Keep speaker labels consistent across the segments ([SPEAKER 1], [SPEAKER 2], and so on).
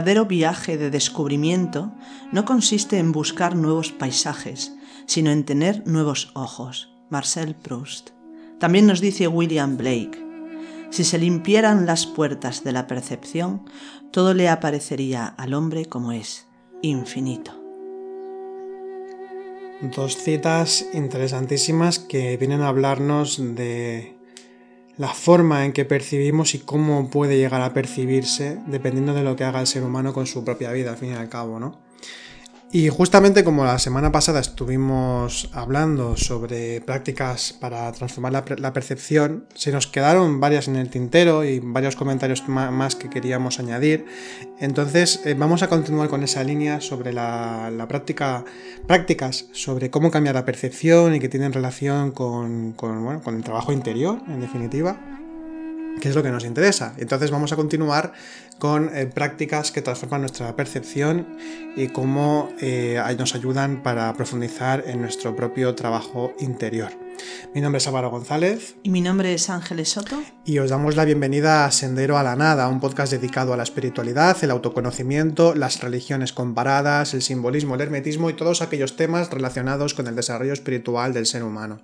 [SPEAKER 1] Verdadero viaje de descubrimiento no consiste en buscar nuevos paisajes, sino en tener nuevos ojos. Marcel Proust. También nos dice William Blake, si se limpiaran las puertas de la percepción, todo le aparecería al hombre como es, infinito.
[SPEAKER 2] Dos citas interesantísimas que vienen a hablarnos de la forma en que percibimos y cómo puede llegar a percibirse dependiendo de lo que haga el ser humano con su propia vida, al fin y al cabo, ¿no? Y justamente como la semana pasada estuvimos hablando sobre prácticas para transformar la, percepción, se nos quedaron varias en el tintero y varios comentarios más que queríamos añadir. Entonces eh, vamos a continuar con esa línea sobre la, práctica, prácticas sobre cómo cambiar la percepción y que tienen relación con, con el trabajo interior, en definitiva que es lo que nos interesa. Entonces vamos a continuar con eh, prácticas que transforman nuestra percepción y cómo eh, nos ayudan para profundizar en nuestro propio trabajo interior. Mi nombre es Álvaro González.
[SPEAKER 1] Y mi nombre es Ángeles Soto.
[SPEAKER 2] Y os damos la bienvenida a Sendero a la Nada, un podcast dedicado a la espiritualidad, el autoconocimiento, las religiones comparadas, el simbolismo, el hermetismo y todos aquellos temas relacionados con el desarrollo espiritual del ser humano.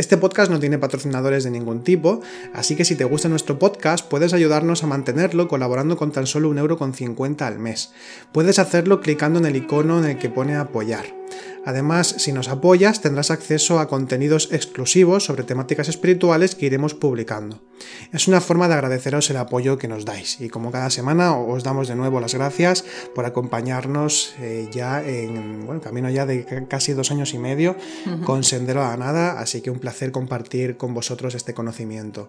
[SPEAKER 2] Este podcast no tiene patrocinadores de ningún tipo, así que si te gusta nuestro podcast puedes ayudarnos a mantenerlo colaborando con tan solo un euro con al mes. Puedes hacerlo clicando en el icono en el que pone apoyar. Además, si nos apoyas, tendrás acceso a contenidos exclusivos sobre temáticas espirituales que iremos publicando. Es una forma de agradeceros el apoyo que nos dais y como cada semana os damos de nuevo las gracias por acompañarnos eh, ya en bueno, camino ya de casi dos años y medio con Sendero a la Nada, así que un placer compartir con vosotros este conocimiento.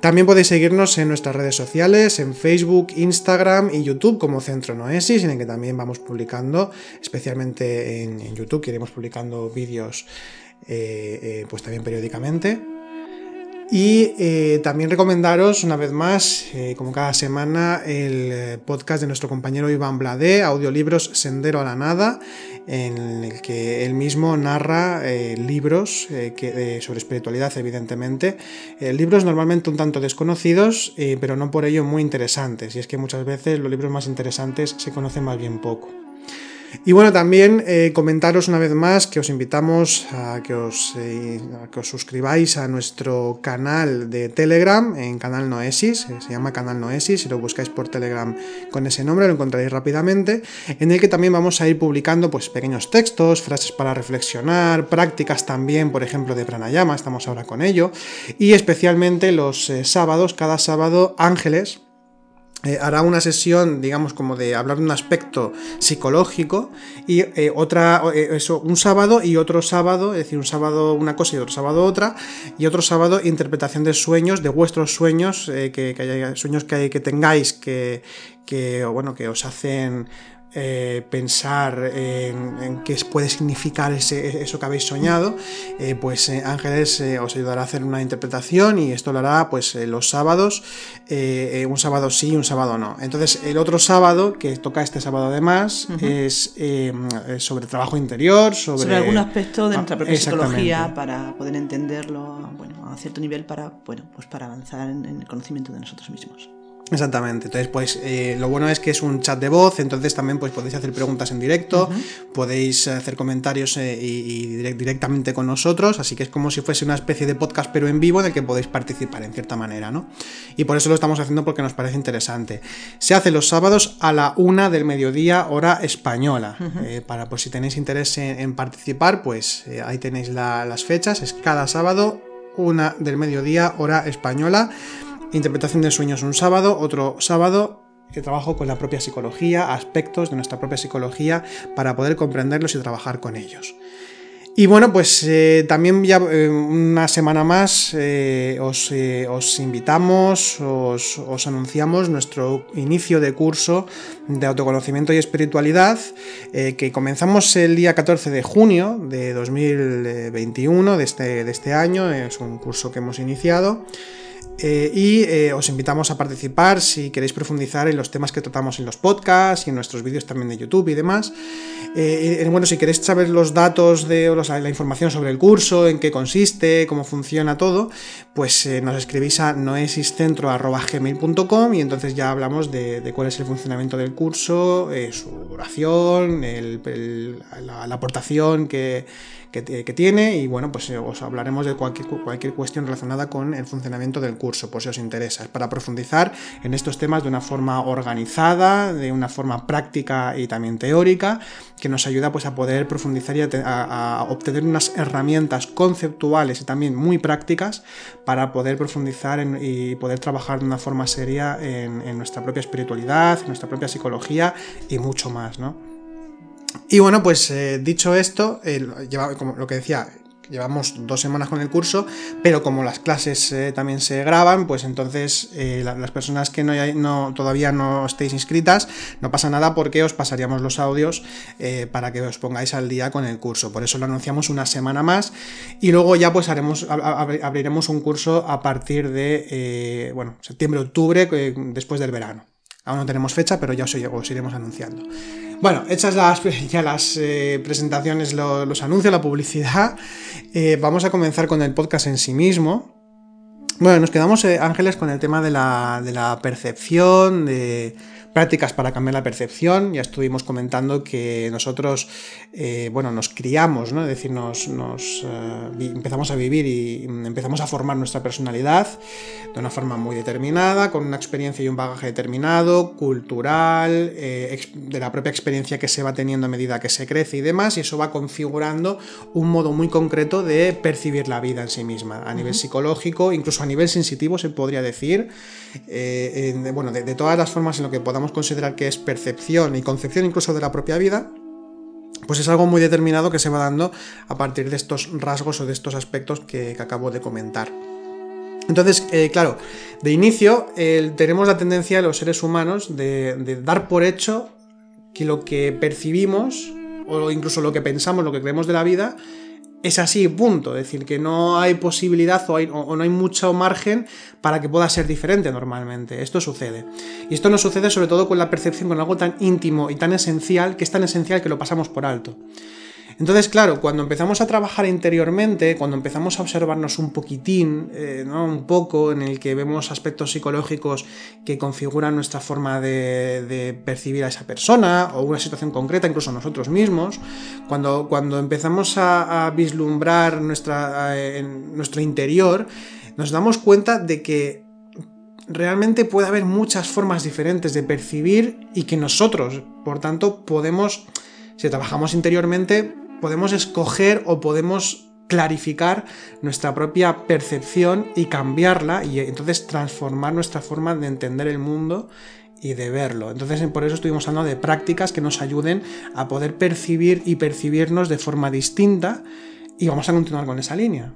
[SPEAKER 2] También podéis seguirnos en nuestras redes sociales, en Facebook, Instagram y YouTube como Centro Noesis, en el que también vamos publicando, especialmente en YouTube que iremos publicando vídeos eh, eh, pues también periódicamente. Y eh, también recomendaros una vez más, como cada semana, el podcast de nuestro compañero Iván Bladé, audiolibros Sendero a la Nada, en el que él mismo narra libros que, sobre espiritualidad, evidentemente. libros normalmente un tanto desconocidos, pero no por ello muy interesantes. Y es que muchas veces los libros más interesantes se conocen más bien poco. Y bueno, también eh, comentaros una vez más que os invitamos a que os, eh, que os, suscribáis a nuestro canal de Telegram, en Canal Noesis, eh, se llama Canal Noesis, si lo buscáis por Telegram con ese nombre lo encontraréis rápidamente, en el que también vamos a ir publicando pues, pequeños textos, frases para reflexionar, prácticas también, por ejemplo, de pranayama, estamos ahora con ello, y especialmente los sábados, cada sábado, ángeles, eh, hará una sesión, digamos, como de hablar de un aspecto psicológico y eh, otra, eh, eso, un sábado y otro sábado, es decir, un sábado una cosa y otro sábado otra, y otro sábado interpretación de sueños, de vuestros sueños, que, haya, sueños que, que tengáis que, que, bueno, que os hacen eh, pensar en, qué puede significar eso que habéis soñado, eh, pues eh, Ángeles os ayudará a hacer una interpretación y esto lo hará pues los sábados, un sábado sí y un sábado no. Entonces el otro sábado, que toca este sábado además, es sobre trabajo interior, sobre...
[SPEAKER 1] algún aspecto de nuestra propia psicología para poder entenderlo bueno, a cierto nivel para, bueno, pues para avanzar en el conocimiento de nosotros mismos.
[SPEAKER 2] Exactamente, entonces pues eh, lo bueno es que es un chat de voz, entonces también pues podéis hacer preguntas en directo, podéis hacer comentarios eh, y, directamente con nosotros, así que es como si fuese una especie de podcast pero en vivo en el que podéis participar en cierta manera, ¿no? Y por eso lo estamos haciendo porque nos parece interesante. Se hace los sábados a la una del mediodía hora española, eh, para pues si tenéis interés en, participar pues ahí tenéis las fechas, es cada sábado una del mediodía hora española interpretación de sueños un sábado, otro sábado que trabajo con la propia psicología, aspectos de nuestra propia psicología para poder comprenderlos y trabajar con ellos. Y bueno, pues eh, también ya eh, una semana más eh, os, os, invitamos, os, os, anunciamos nuestro inicio de curso de autoconocimiento y espiritualidad que comenzamos el día 14 de junio de 2021, de este, de este año, es un curso que hemos iniciado Eh, y eh, os invitamos a participar si queréis profundizar en los temas que tratamos en los podcasts y en nuestros vídeos también de YouTube y demás. Eh, bueno, si queréis saber los datos de la información sobre el curso, en qué consiste, cómo funciona todo, pues nos escribís a noesiscentro.gmail.com y entonces ya hablamos de, cuál es el funcionamiento del curso, su duración, la aportación que que, tiene y bueno, pues eh, os hablaremos de cualquier, cualquier cuestión relacionada con el funcionamiento del curso, por si os interesa. Es para profundizar en estos temas de una forma organizada, de una forma práctica y también teórica, que nos ayuda pues a poder profundizar y a, obtener unas herramientas conceptuales y también muy prácticas para poder profundizar y poder trabajar de una forma seria en, en nuestra propia espiritualidad, en nuestra propia psicología y mucho más, ¿no? Y bueno, pues eh, dicho esto, como lo que decía, llevamos dos semanas con el curso, pero como las clases eh, también se graban, pues entonces eh, las personas que no, todavía no estéis inscritas, no pasa nada porque os pasaríamos los audios para que os pongáis al día con el curso. Por eso lo anunciamos una semana más y luego ya pues haremos, abriremos un curso a partir de, bueno, septiembre-octubre, después del verano. Aún no tenemos fecha, pero ya os, iremos anunciando. Bueno, hechas las, ya las eh, presentaciones, los anuncios, la publicidad, eh, vamos a comenzar con el podcast en sí mismo. Bueno, nos quedamos, eh, Ángeles, con el tema de la percepción, de prácticas para cambiar la percepción. Ya estuvimos comentando que nosotros, eh, bueno, nos criamos, ¿no? Es decir, nos, eh, empezamos a vivir y empezamos a formar nuestra personalidad de una forma muy determinada, con una experiencia y un bagaje determinado, cultural, eh, de la propia experiencia que se va teniendo a medida que se crece y demás, y eso va configurando un modo muy concreto de percibir la vida en sí misma, a nivel psicológico, incluso a nivel sensitivo se podría decir, bueno, de todas las formas en lo que podamos considerar que es percepción y concepción incluso de la propia vida, pues es algo muy determinado que se va dando a partir de estos rasgos o de estos aspectos que, acabo de comentar. Entonces, eh, claro, de inicio tenemos la tendencia los seres humanos de dar por hecho que lo que percibimos o incluso lo que pensamos, lo que creemos de la vida, es así, punto. Es decir, que no hay posibilidad o, no hay mucho margen para que pueda ser diferente normalmente. Esto sucede. Y esto nos sucede sobre todo con la percepción, con algo tan íntimo y tan esencial, que es tan esencial que lo pasamos por alto. Entonces, claro, cuando empezamos a trabajar interiormente, cuando empezamos a observarnos un poquitín, eh, ¿no? un poco, en el que vemos aspectos psicológicos que configuran nuestra forma de, percibir a esa persona o una situación concreta, incluso nosotros mismos, cuando, cuando empezamos a, vislumbrar nuestra, eh, en nuestro interior, nos damos cuenta de que realmente puede haber muchas formas diferentes de percibir y que nosotros, por tanto, podemos, si trabajamos interiormente, podemos escoger o podemos clarificar nuestra propia percepción y cambiarla y entonces transformar nuestra forma de entender el mundo y de verlo. Entonces por eso estuvimos hablando de prácticas que nos ayuden a poder percibir y percibirnos de forma distinta y vamos a continuar con esa línea.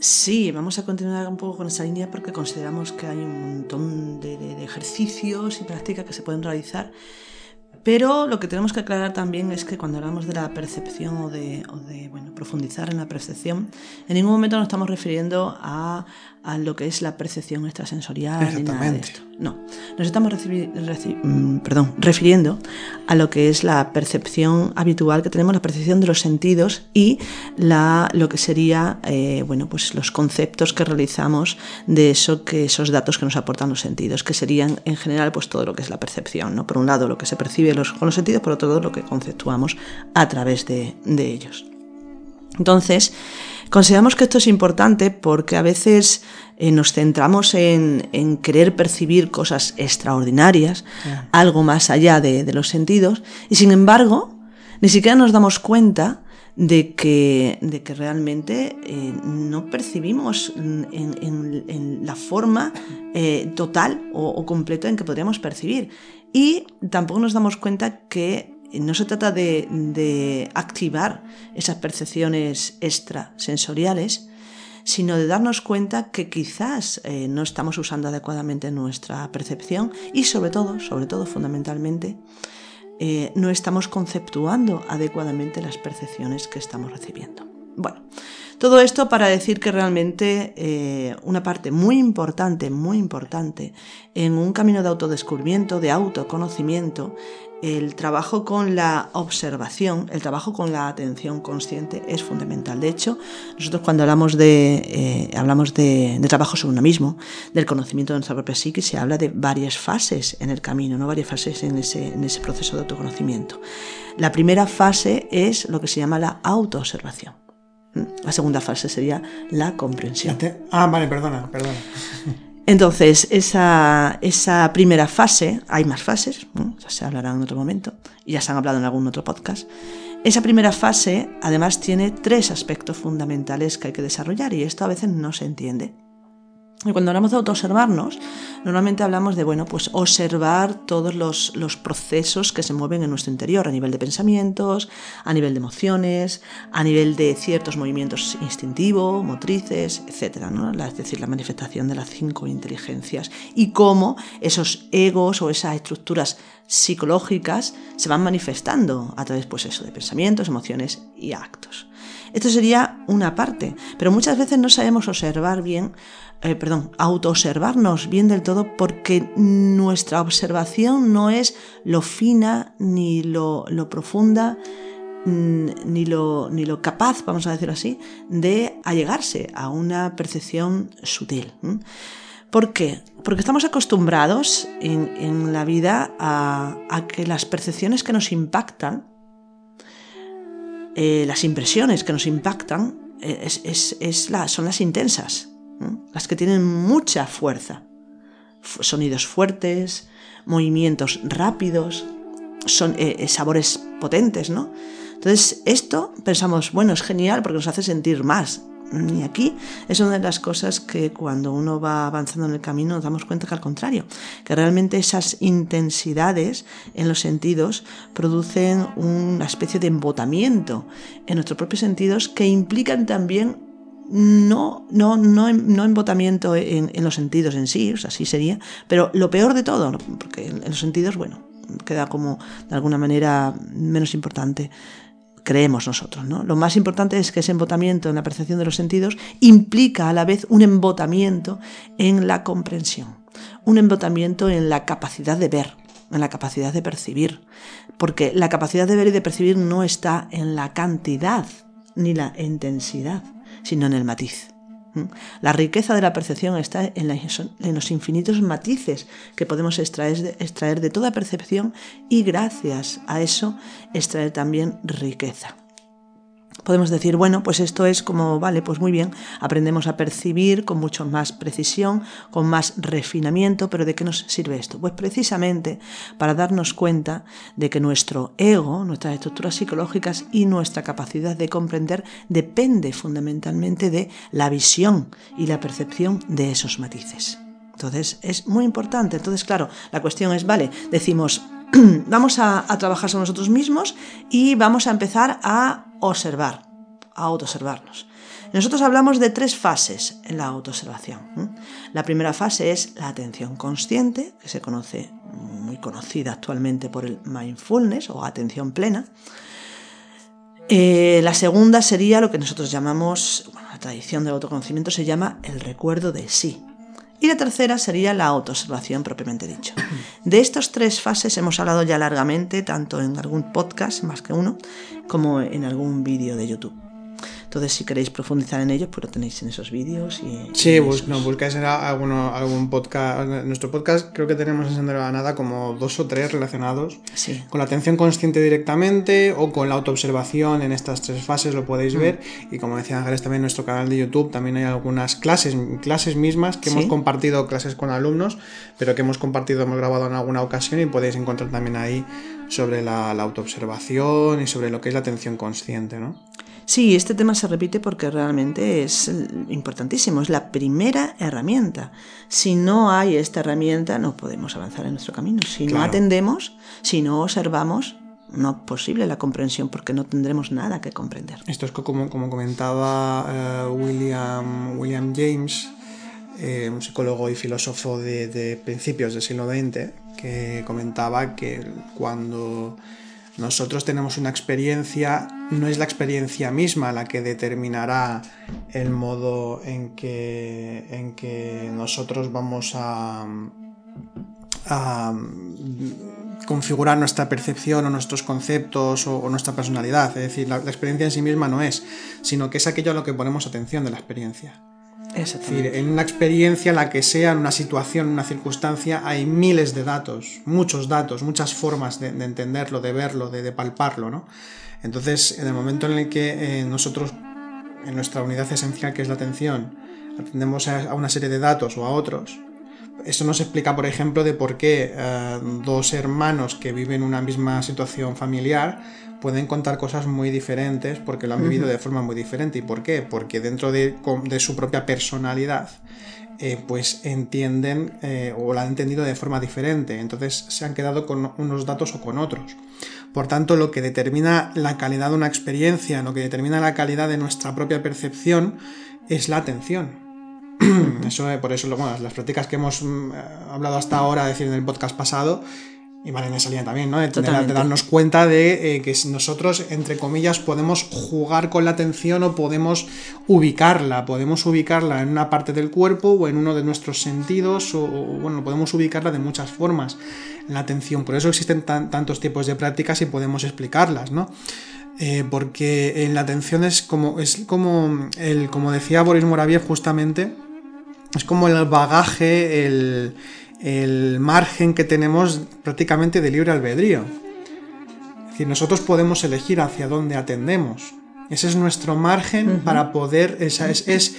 [SPEAKER 1] Sí, vamos a continuar un poco con esa línea porque consideramos que hay un montón de, ejercicios y prácticas que se pueden realizar pero lo que tenemos que aclarar también es que cuando hablamos de la percepción o de, bueno, profundizar en la percepción, en ningún momento nos estamos refiriendo a, lo que es la percepción extrasensorial ni nada de esto. No, nos estamos mm, refiriendo a lo que es la percepción habitual que tenemos, la percepción de los sentidos y la, lo que sería eh, bueno, pues los conceptos que realizamos de eso que esos datos que nos aportan los sentidos, que serían en general pues todo lo que es la percepción. ¿no? Por un lado lo que se percibe con los sentidos, por otro lado lo que conceptuamos a través de, ellos. Entonces, consideramos que esto es importante porque a veces eh, nos centramos en, querer percibir cosas extraordinarias, algo más allá de, los sentidos, y sin embargo, ni siquiera nos damos cuenta de que, de que realmente eh, no percibimos en, la forma eh, total o, o, completa en que podríamos percibir. Y tampoco nos damos cuenta que no se trata de, activar esas percepciones extrasensoriales, sino de darnos cuenta que quizás eh, no estamos usando adecuadamente nuestra percepción y sobre todo, sobre todo fundamentalmente, eh, no estamos conceptuando adecuadamente las percepciones que estamos recibiendo. Todo esto para decir que realmente eh, una parte muy importante, muy importante, en un camino de autodescubrimiento, de autoconocimiento, el trabajo con la observación, el trabajo con la atención consciente es fundamental. De hecho, nosotros cuando hablamos de, eh, hablamos de, trabajo sobre uno mismo, del conocimiento de nuestra propia psique, se habla de varias fases en el camino, ¿no? varias fases en ese, en ese proceso de autoconocimiento. La primera fase es lo que se llama la autoobservación. La segunda fase sería la comprensión.
[SPEAKER 2] Ah, vale, perdona, perdona.
[SPEAKER 1] Entonces, esa, esa, primera fase, hay más fases, ya se hablará en otro momento, y ya se han hablado en algún otro podcast. Esa primera fase, además, tiene tres aspectos fundamentales que hay que desarrollar, y esto a veces no se entiende. Y cuando hablamos de autoobservarnos, normalmente hablamos de, bueno, pues observar todos los, procesos que se mueven en nuestro interior, a nivel de pensamientos, a nivel de emociones, a nivel de ciertos movimientos instintivos, motrices, etc. Es decir, la manifestación de las cinco inteligencias y cómo esos egos o esas estructuras psicológicas se van manifestando a través pues eso, de pensamientos, emociones y actos. Esto sería una parte, pero muchas veces no sabemos observar bien eh, perdón, autoobservarnos bien del todo porque nuestra observación no es lo fina ni lo, profunda mm, ni lo, ni lo capaz, vamos a decir así, de allegarse a una percepción sutil. ¿Por qué? Porque estamos acostumbrados en, la vida a, que las percepciones que nos impactan, eh, las impresiones que nos impactan, eh, es, son las intensas las que tienen mucha fuerza. Sonidos fuertes, movimientos rápidos, son, eh, eh, sabores potentes, ¿no? Entonces, esto pensamos, bueno, es genial porque nos hace sentir más. Y aquí es una de las cosas que cuando uno va avanzando en el camino nos damos cuenta que al contrario, que realmente esas intensidades en los sentidos producen una especie de embotamiento en nuestros propios sentidos que implican también no, no, no, no embotamiento en, en, los sentidos en sí, o sea, así sería, pero lo peor de todo, porque en los sentidos, bueno, queda como de alguna manera menos importante, creemos nosotros, ¿no? Lo más importante es que ese embotamiento en la percepción de los sentidos implica a la vez un embotamiento en la comprensión, un embotamiento en la capacidad de ver, en la capacidad de percibir, porque la capacidad de ver y de percibir no está en la cantidad ni la intensidad, sino en el matiz. La riqueza de la percepción está en, los infinitos matices que podemos extraer extraer de toda percepción y gracias a eso extraer también riqueza podemos decir, bueno, pues esto es como, vale, pues muy bien, aprendemos a percibir con mucho más precisión, con más refinamiento, pero ¿de qué nos sirve esto? Pues precisamente para darnos cuenta de que nuestro ego, nuestras estructuras psicológicas y nuestra capacidad de comprender depende fundamentalmente de la visión y la percepción de esos matices. Entonces es muy importante. Entonces, claro, la cuestión es, vale, decimos, vamos a, trabajar sobre nosotros mismos y vamos a empezar a observar, a autoobservarnos. Nosotros hablamos de tres fases en la autoobservación. La primera fase es la atención consciente, que se conoce muy conocida actualmente por el mindfulness o atención plena. Eh, la segunda sería lo que nosotros llamamos, la tradición del autoconocimiento se llama el recuerdo de sí, y la tercera sería la autoobservación propiamente dicho. De estas tres fases hemos hablado ya largamente, tanto en algún podcast, más que uno, como en algún vídeo de YouTube. Entonces, si queréis profundizar en ellos, pues lo tenéis en esos vídeos. Y,
[SPEAKER 2] sí, no, buscáis en alguno, algún podcast. nuestro podcast creo que tenemos en Sendero a Nada como dos o tres relacionados con la atención consciente directamente o con la autoobservación en estas tres fases, lo podéis mm. ver. Y como decía Ángeles, también en nuestro canal de YouTube también hay algunas clases, clases mismas que hemos compartido, clases con alumnos, pero que hemos compartido, hemos grabado en alguna ocasión y podéis encontrar también ahí sobre la, la autoobservación y sobre lo que es la atención consciente, ¿no?
[SPEAKER 1] Sí, este tema se repite porque realmente es importantísimo, es la primera herramienta. Si no hay esta herramienta, no podemos avanzar en nuestro camino. Si no atendemos, si no observamos, no es posible la comprensión porque no tendremos nada que comprender.
[SPEAKER 2] Esto es como, como comentaba eh, William, William James, eh, un psicólogo y filósofo de, de principios del siglo XX, que comentaba que cuando Nosotros tenemos una experiencia, no es la experiencia misma la que determinará el modo en que, en que nosotros vamos a, a configurar nuestra percepción o nuestros conceptos o, nuestra personalidad. Es decir, la, experiencia en sí misma no es, sino que es aquello a lo que ponemos atención de la experiencia. Es decir, en una experiencia, la que sea, en una situación, en una circunstancia, hay miles de datos, muchos datos, muchas formas de, entenderlo, de verlo, de, palparlo, ¿no? Entonces, en el momento en el que eh, nosotros, en nuestra unidad esencial, que es la atención, atendemos a una serie de datos o a otros, eso nos explica, por ejemplo, de por qué eh, dos hermanos que viven una misma situación familiar pueden contar cosas muy diferentes porque lo han vivido de forma muy diferente. ¿Y por qué? Porque dentro de, su propia personalidad, eh, pues entienden eh, o la han entendido de forma diferente. Entonces se han quedado con unos datos o con otros. Por tanto, lo que determina la calidad de una experiencia, lo que determina la calidad de nuestra propia percepción, es la atención. eso, eh, por eso las prácticas que hemos mm, hablado hasta ahora, decir, en el podcast pasado, y vale en esa línea también, ¿no? De, darnos cuenta de eh, que nosotros, entre comillas, podemos jugar con la atención o podemos ubicarla, podemos ubicarla en una parte del cuerpo o en uno de nuestros sentidos, o, bueno, podemos ubicarla de muchas formas, la atención. Por eso existen tantos tipos de prácticas y podemos explicarlas, ¿no? Eh, porque en la atención es como, es como, el, como decía Boris Moraviev justamente, es como el bagaje, el, el margen que tenemos prácticamente de libre albedrío. Es decir, nosotros podemos elegir hacia dónde atendemos. Ese es nuestro margen para poder, esa es, es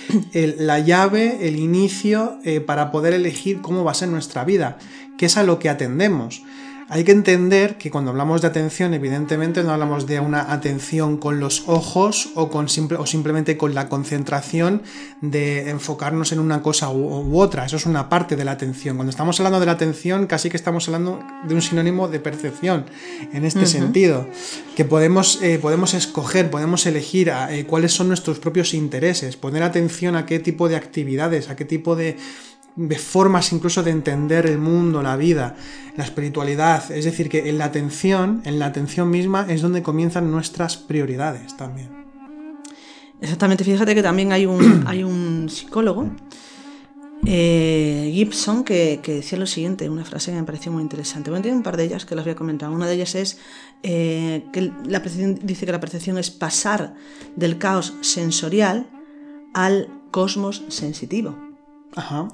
[SPEAKER 2] la llave, el inicio eh, para poder elegir cómo va a ser nuestra vida, que es a lo que atendemos. Hay que entender que cuando hablamos de atención, evidentemente no hablamos de una atención con los ojos o, con simple, o simplemente con la concentración de enfocarnos en una cosa u, otra. Eso es una parte de la atención. Cuando estamos hablando de la atención, casi que estamos hablando de un sinónimo de percepción en este sentido. Que podemos, eh, podemos escoger, podemos elegir eh, cuáles son nuestros propios intereses, poner atención a qué tipo de actividades, a qué tipo de de formas incluso de entender el mundo, la vida, la espiritualidad. Es decir, que en la atención, en la atención misma es donde comienzan nuestras prioridades también.
[SPEAKER 1] Exactamente, fíjate que también hay un, hay un psicólogo, eh, Gibson, que, decía lo siguiente, una frase que me pareció muy interesante. Bueno, tiene un par de ellas que las voy a comentar. Una de ellas es eh, que la dice que la percepción es pasar del caos sensorial al cosmos sensitivo. Ajá.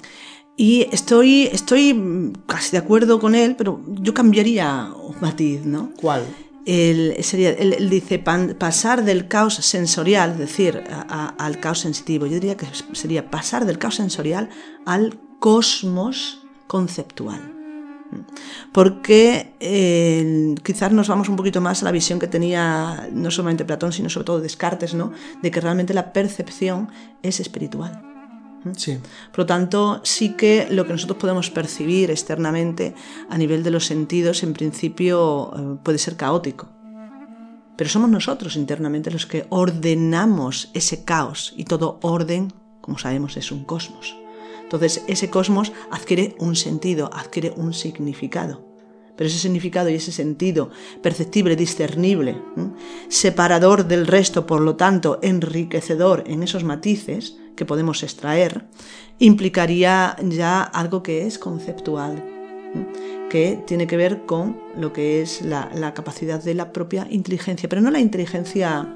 [SPEAKER 1] Y estoy, estoy casi de acuerdo con él, pero yo cambiaría un matiz, ¿no?
[SPEAKER 2] ¿Cuál?
[SPEAKER 1] Él, sería, él, dice pasar del caos sensorial, es decir, al caos sensitivo. Yo diría que sería pasar del caos sensorial al cosmos conceptual. Porque eh, quizás nos vamos un poquito más a la visión que tenía no solamente Platón, sino sobre todo Descartes, ¿no? De que realmente la percepción es espiritual. Por lo tanto, sí que lo que nosotros podemos percibir externamente a nivel de los sentidos, en principio, eh, puede ser caótico. Pero somos nosotros internamente los que ordenamos ese caos y todo orden, como sabemos, es un cosmos. Entonces, ese cosmos adquiere un sentido, adquiere un significado. Pero ese significado y ese sentido perceptible, discernible, separador del resto, por lo tanto, enriquecedor en esos matices, que podemos extraer, implicaría ya algo que es conceptual, que tiene que ver con lo que es la, capacidad de la propia inteligencia, pero no la inteligencia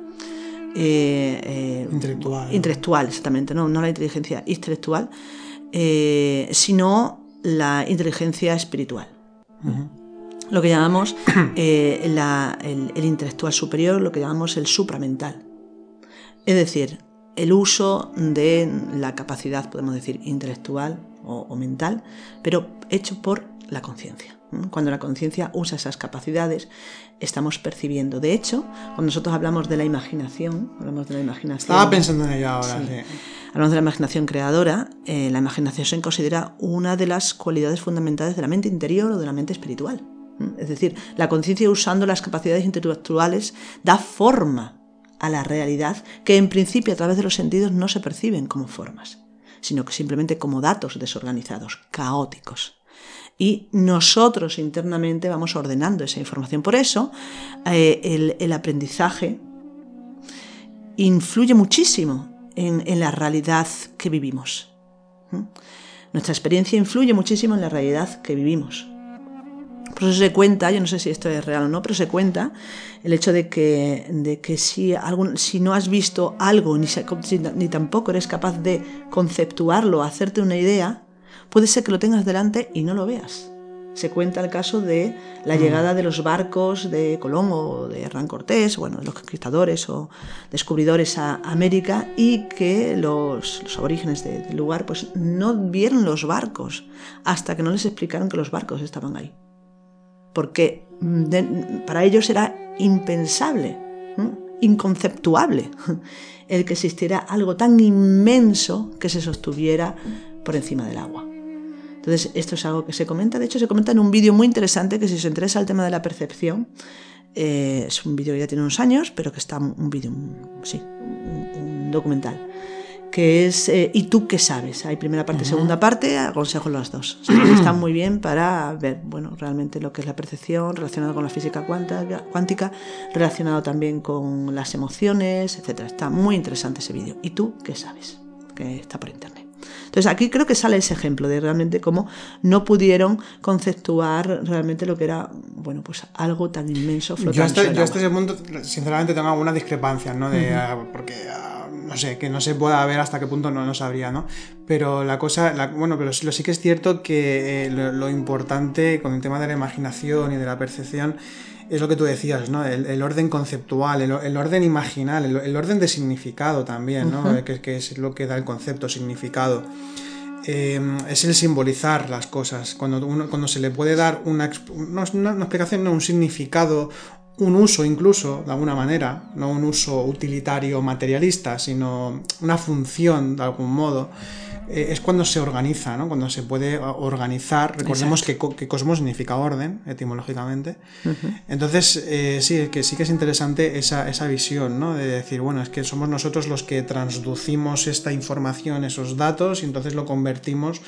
[SPEAKER 2] eh, eh, intelectual.
[SPEAKER 1] intelectual, exactamente, no, no la inteligencia intelectual, eh, sino la inteligencia espiritual. Lo que llamamos el, el intelectual superior, lo que llamamos el supramental. Es decir, el uso de la capacidad, podemos decir, intelectual o, mental, pero hecho por la conciencia. Cuando la conciencia usa esas capacidades, estamos percibiendo. De hecho, cuando nosotros hablamos de la imaginación, hablamos de la imaginación.
[SPEAKER 2] Estaba pensando en ello ahora.
[SPEAKER 1] Hablamos de la imaginación creadora. Eh, la imaginación se considera una de las cualidades fundamentales de la mente interior o de la mente espiritual. Es decir, la conciencia usando las capacidades intelectuales da forma a la realidad que en principio a través de los sentidos no se perciben como formas, sino que simplemente como datos desorganizados, caóticos. y nosotros internamente vamos ordenando esa información. Por eso eh, el, aprendizaje influye muchísimo en, la realidad que vivimos. Nuestra experiencia influye muchísimo en la realidad que vivimos. Por eso se cuenta, yo no sé si esto es real o no, pero se cuenta el hecho de que, de que si, algún, si no has visto algo, ni, ni tampoco eres capaz de conceptuarlo, hacerte una idea, puede ser que lo tengas delante y no lo veas. Se cuenta el caso de la mm. llegada de los barcos de Colón o de Hernán Cortés, bueno, de los conquistadores o descubridores a América y que los, los aborígenes del lugar pues no vieron los barcos hasta que no les explicaron que los barcos estaban ahí porque mm, para ellos era impensable, inconceptuable, el que existiera algo tan inmenso que se sostuviera por encima del agua. Entonces, esto es algo que se comenta, de hecho se comenta en un vídeo muy interesante que si os interesa el tema de la percepción, eh, es un vídeo que ya tiene unos años, pero que está un vídeo, sí, un documental que es eh, ¿Y tú qué sabes? Hay primera parte, segunda parte, aconsejo las dos. están muy bien para ver, bueno, realmente lo que es la percepción relacionada con la física cuántica, relacionado también con las emociones, etc. Está muy interesante ese vídeo. ¿Y tú qué sabes? Que está por internet. Entonces aquí creo que sale ese ejemplo de realmente cómo no pudieron conceptuar realmente lo que era, bueno, pues algo tan inmenso
[SPEAKER 2] flotando. Yo hasta, yo hasta ese punto, sinceramente, tengo alguna discrepancia, ¿no? De, ah, porque ah, no sé, que no se pueda ver hasta qué punto no lo sabría, ¿no? Pero la cosa, bueno, pero sí que es cierto que eh, lo, importante con el tema de la imaginación y de la percepción es lo que tú decías, ¿no? El, orden conceptual, el, orden imaginal, el, orden de significado también, ¿no? que, es lo que da el concepto, significado. Em, es el simbolizar las cosas. Cuando, cuando se le puede dar una, una, una explicación, no, un significado, un uso incluso, de alguna manera, no un uso utilitario materialista, sino una función de algún modo, eh, es cuando se organiza, ¿no? cuando se puede organizar. Recordemos que, cosmos significa orden, etimológicamente. Entonces, eh, sí, que sí que es interesante esa, esa visión, ¿no? de decir, bueno, es que somos nosotros los que transducimos esta información, esos datos, y entonces lo convertimos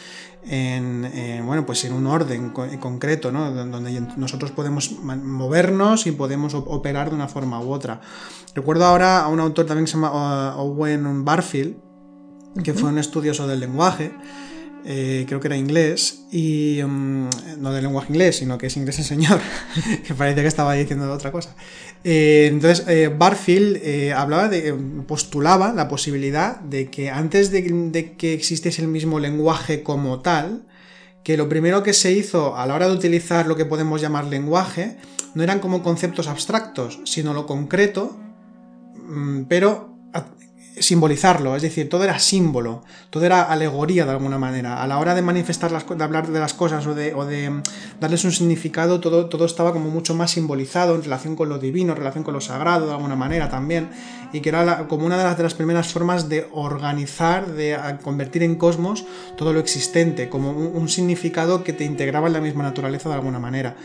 [SPEAKER 2] en, bueno, pues en un orden concreto, ¿no? donde nosotros podemos movernos y podemos operar de una forma u otra. Recuerdo ahora a un autor también que se llama Owen Barfield, que fue un estudioso del lenguaje, eh, creo que era inglés, y mm, no del lenguaje inglés, sino que es inglés el señor, que parece que estaba diciendo otra cosa. Eh, entonces, eh, Barfield hablaba de, postulaba la posibilidad de que antes de, que existiese el mismo lenguaje como tal, que lo primero que se hizo a la hora de utilizar lo que podemos llamar lenguaje, no eran como conceptos abstractos, sino lo concreto, mm, pero simbolizarlo, es decir, todo era símbolo, todo era alegoría de alguna manera. A la hora de manifestar las de hablar de las cosas o de, o de darles un significado, todo, todo estaba como mucho más simbolizado en relación con lo divino, en relación con lo sagrado de alguna manera también, y que era como una de las, de las primeras formas de organizar, de convertir en cosmos todo lo existente, como un, significado que te integraba en la misma naturaleza de alguna manera.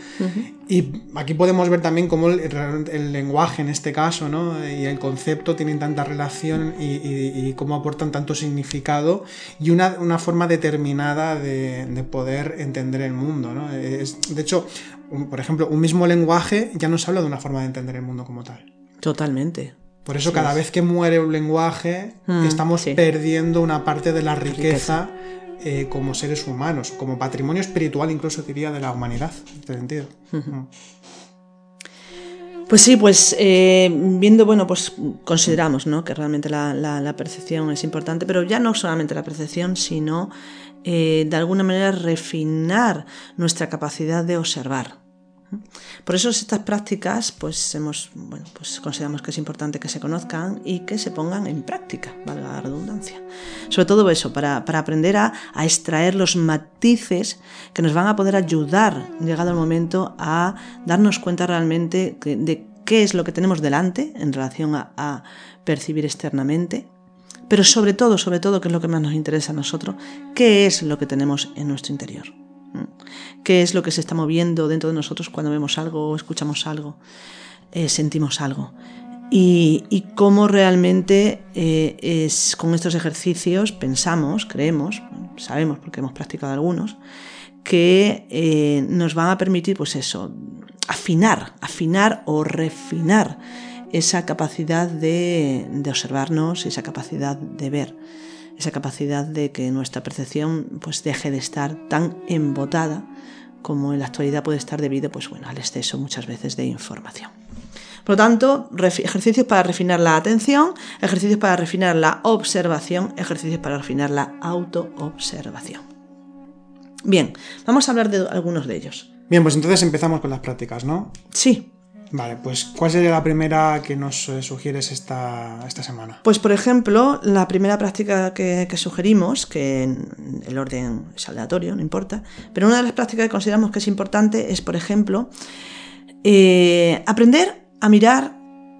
[SPEAKER 2] Y aquí podemos ver también cómo el, lenguaje en este caso ¿no? y el concepto tienen tanta relación y, cómo aportan tanto significado y una, forma determinada de, poder entender el mundo. ¿no? de hecho, por ejemplo, un mismo lenguaje ya nos habla de una forma de entender el mundo como tal.
[SPEAKER 1] Totalmente.
[SPEAKER 2] Por eso cada vez que muere un lenguaje mm, estamos perdiendo una parte de la riqueza, eh, como seres humanos, como patrimonio espiritual incluso diría de la humanidad, en este sentido. Mm.
[SPEAKER 1] Pues sí, pues eh, viendo, bueno, pues consideramos ¿no? que realmente la, percepción es importante, pero ya no solamente la percepción, sino eh, de alguna manera refinar nuestra capacidad de observar. Por eso estas prácticas, pues hemos, bueno, pues consideramos que es importante que se conozcan y que se pongan en práctica, valga la redundancia. Sobre todo eso, para, aprender a, extraer los matices que nos van a poder ayudar, llegado el momento, a darnos cuenta realmente de qué es lo que tenemos delante en relación a percibir externamente, pero sobre todo, sobre todo, que es lo que más nos interesa a nosotros, qué es lo que tenemos en nuestro interior qué es lo que se está moviendo dentro de nosotros cuando vemos algo escuchamos algo, eh, sentimos algo. Y, cómo realmente eh, es, con estos ejercicios pensamos, creemos, sabemos porque hemos practicado algunos, que eh, nos van a permitir, pues eso, afinar, afinar o refinar esa capacidad de observarnos, esa capacidad de ver, esa capacidad de que nuestra percepción pues deje de estar tan embotada como en la actualidad puede estar debido pues bueno al exceso muchas veces de información. Por lo tanto, ejercicios para refinar la atención, ejercicios para refinar la observación, ejercicios para refinar la autoobservación. Bien, vamos a hablar de algunos de ellos.
[SPEAKER 2] Bien, pues entonces empezamos con las prácticas, ¿no?
[SPEAKER 1] Sí.
[SPEAKER 2] Vale, pues ¿cuál sería la primera que nos eh, sugieres esta, esta semana?
[SPEAKER 1] Pues por ejemplo, la primera práctica que, sugerimos, que el orden es aleatorio, no importa, pero una de las prácticas que consideramos que es importante es, por ejemplo, eh, aprender a mirar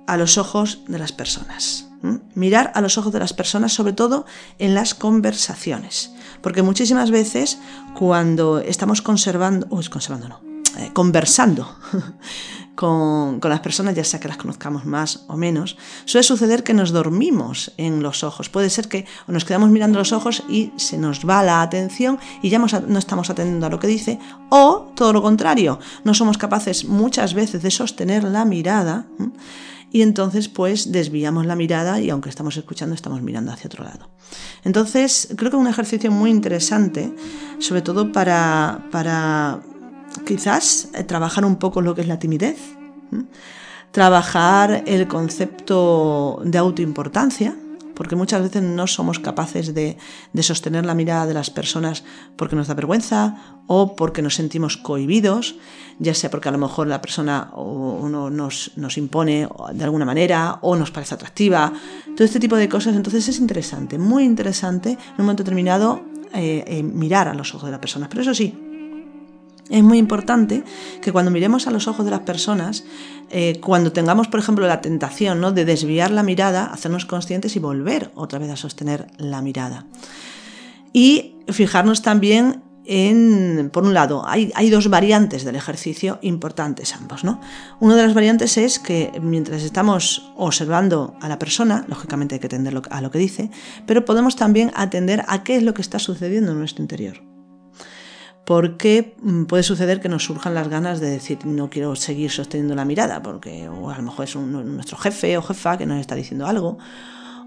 [SPEAKER 1] a los ojos de las personas. Mirar a los ojos de las personas, sobre todo en las conversaciones. Porque muchísimas veces cuando estamos conservando, uy, conservando no, eh, conversando con, las personas, ya sea que las conozcamos más o menos, suele suceder que nos dormimos en los ojos. Puede ser que nos quedamos mirando los ojos y se nos va la atención y ya no estamos atendiendo a lo que dice, o todo lo contrario, no somos capaces muchas veces de sostener la mirada. y entonces pues desviamos la mirada y aunque estamos escuchando estamos mirando hacia otro lado. Entonces creo que es un ejercicio muy interesante, sobre todo para, para quizás eh, trabajar un poco lo que es la timidez, trabajar el concepto de autoimportancia, porque muchas veces no somos capaces de, sostener la mirada de las personas porque nos da vergüenza o porque nos sentimos cohibidos, ya sea porque a lo mejor la persona nos, nos, impone de alguna manera o nos parece atractiva, todo este tipo de cosas. Entonces es interesante, muy interesante en un momento determinado eh, eh, mirar a los ojos de las personas. Pero eso sí, es muy importante que cuando miremos a los ojos de las personas, eh, cuando tengamos, por ejemplo, la tentación ¿no? de desviar la mirada, hacernos conscientes y volver otra vez a sostener la mirada. Y fijarnos también en, por un lado, hay, dos variantes del ejercicio importantes ambos. ¿no? Una de las variantes es que mientras estamos observando a la persona, lógicamente hay que atender a lo que dice, pero podemos también atender a qué es lo que está sucediendo en nuestro interior porque mm, puede suceder que nos surjan las ganas de decir no quiero seguir sosteniendo la mirada, porque a lo mejor es nuestro jefe o jefa que nos está diciendo algo,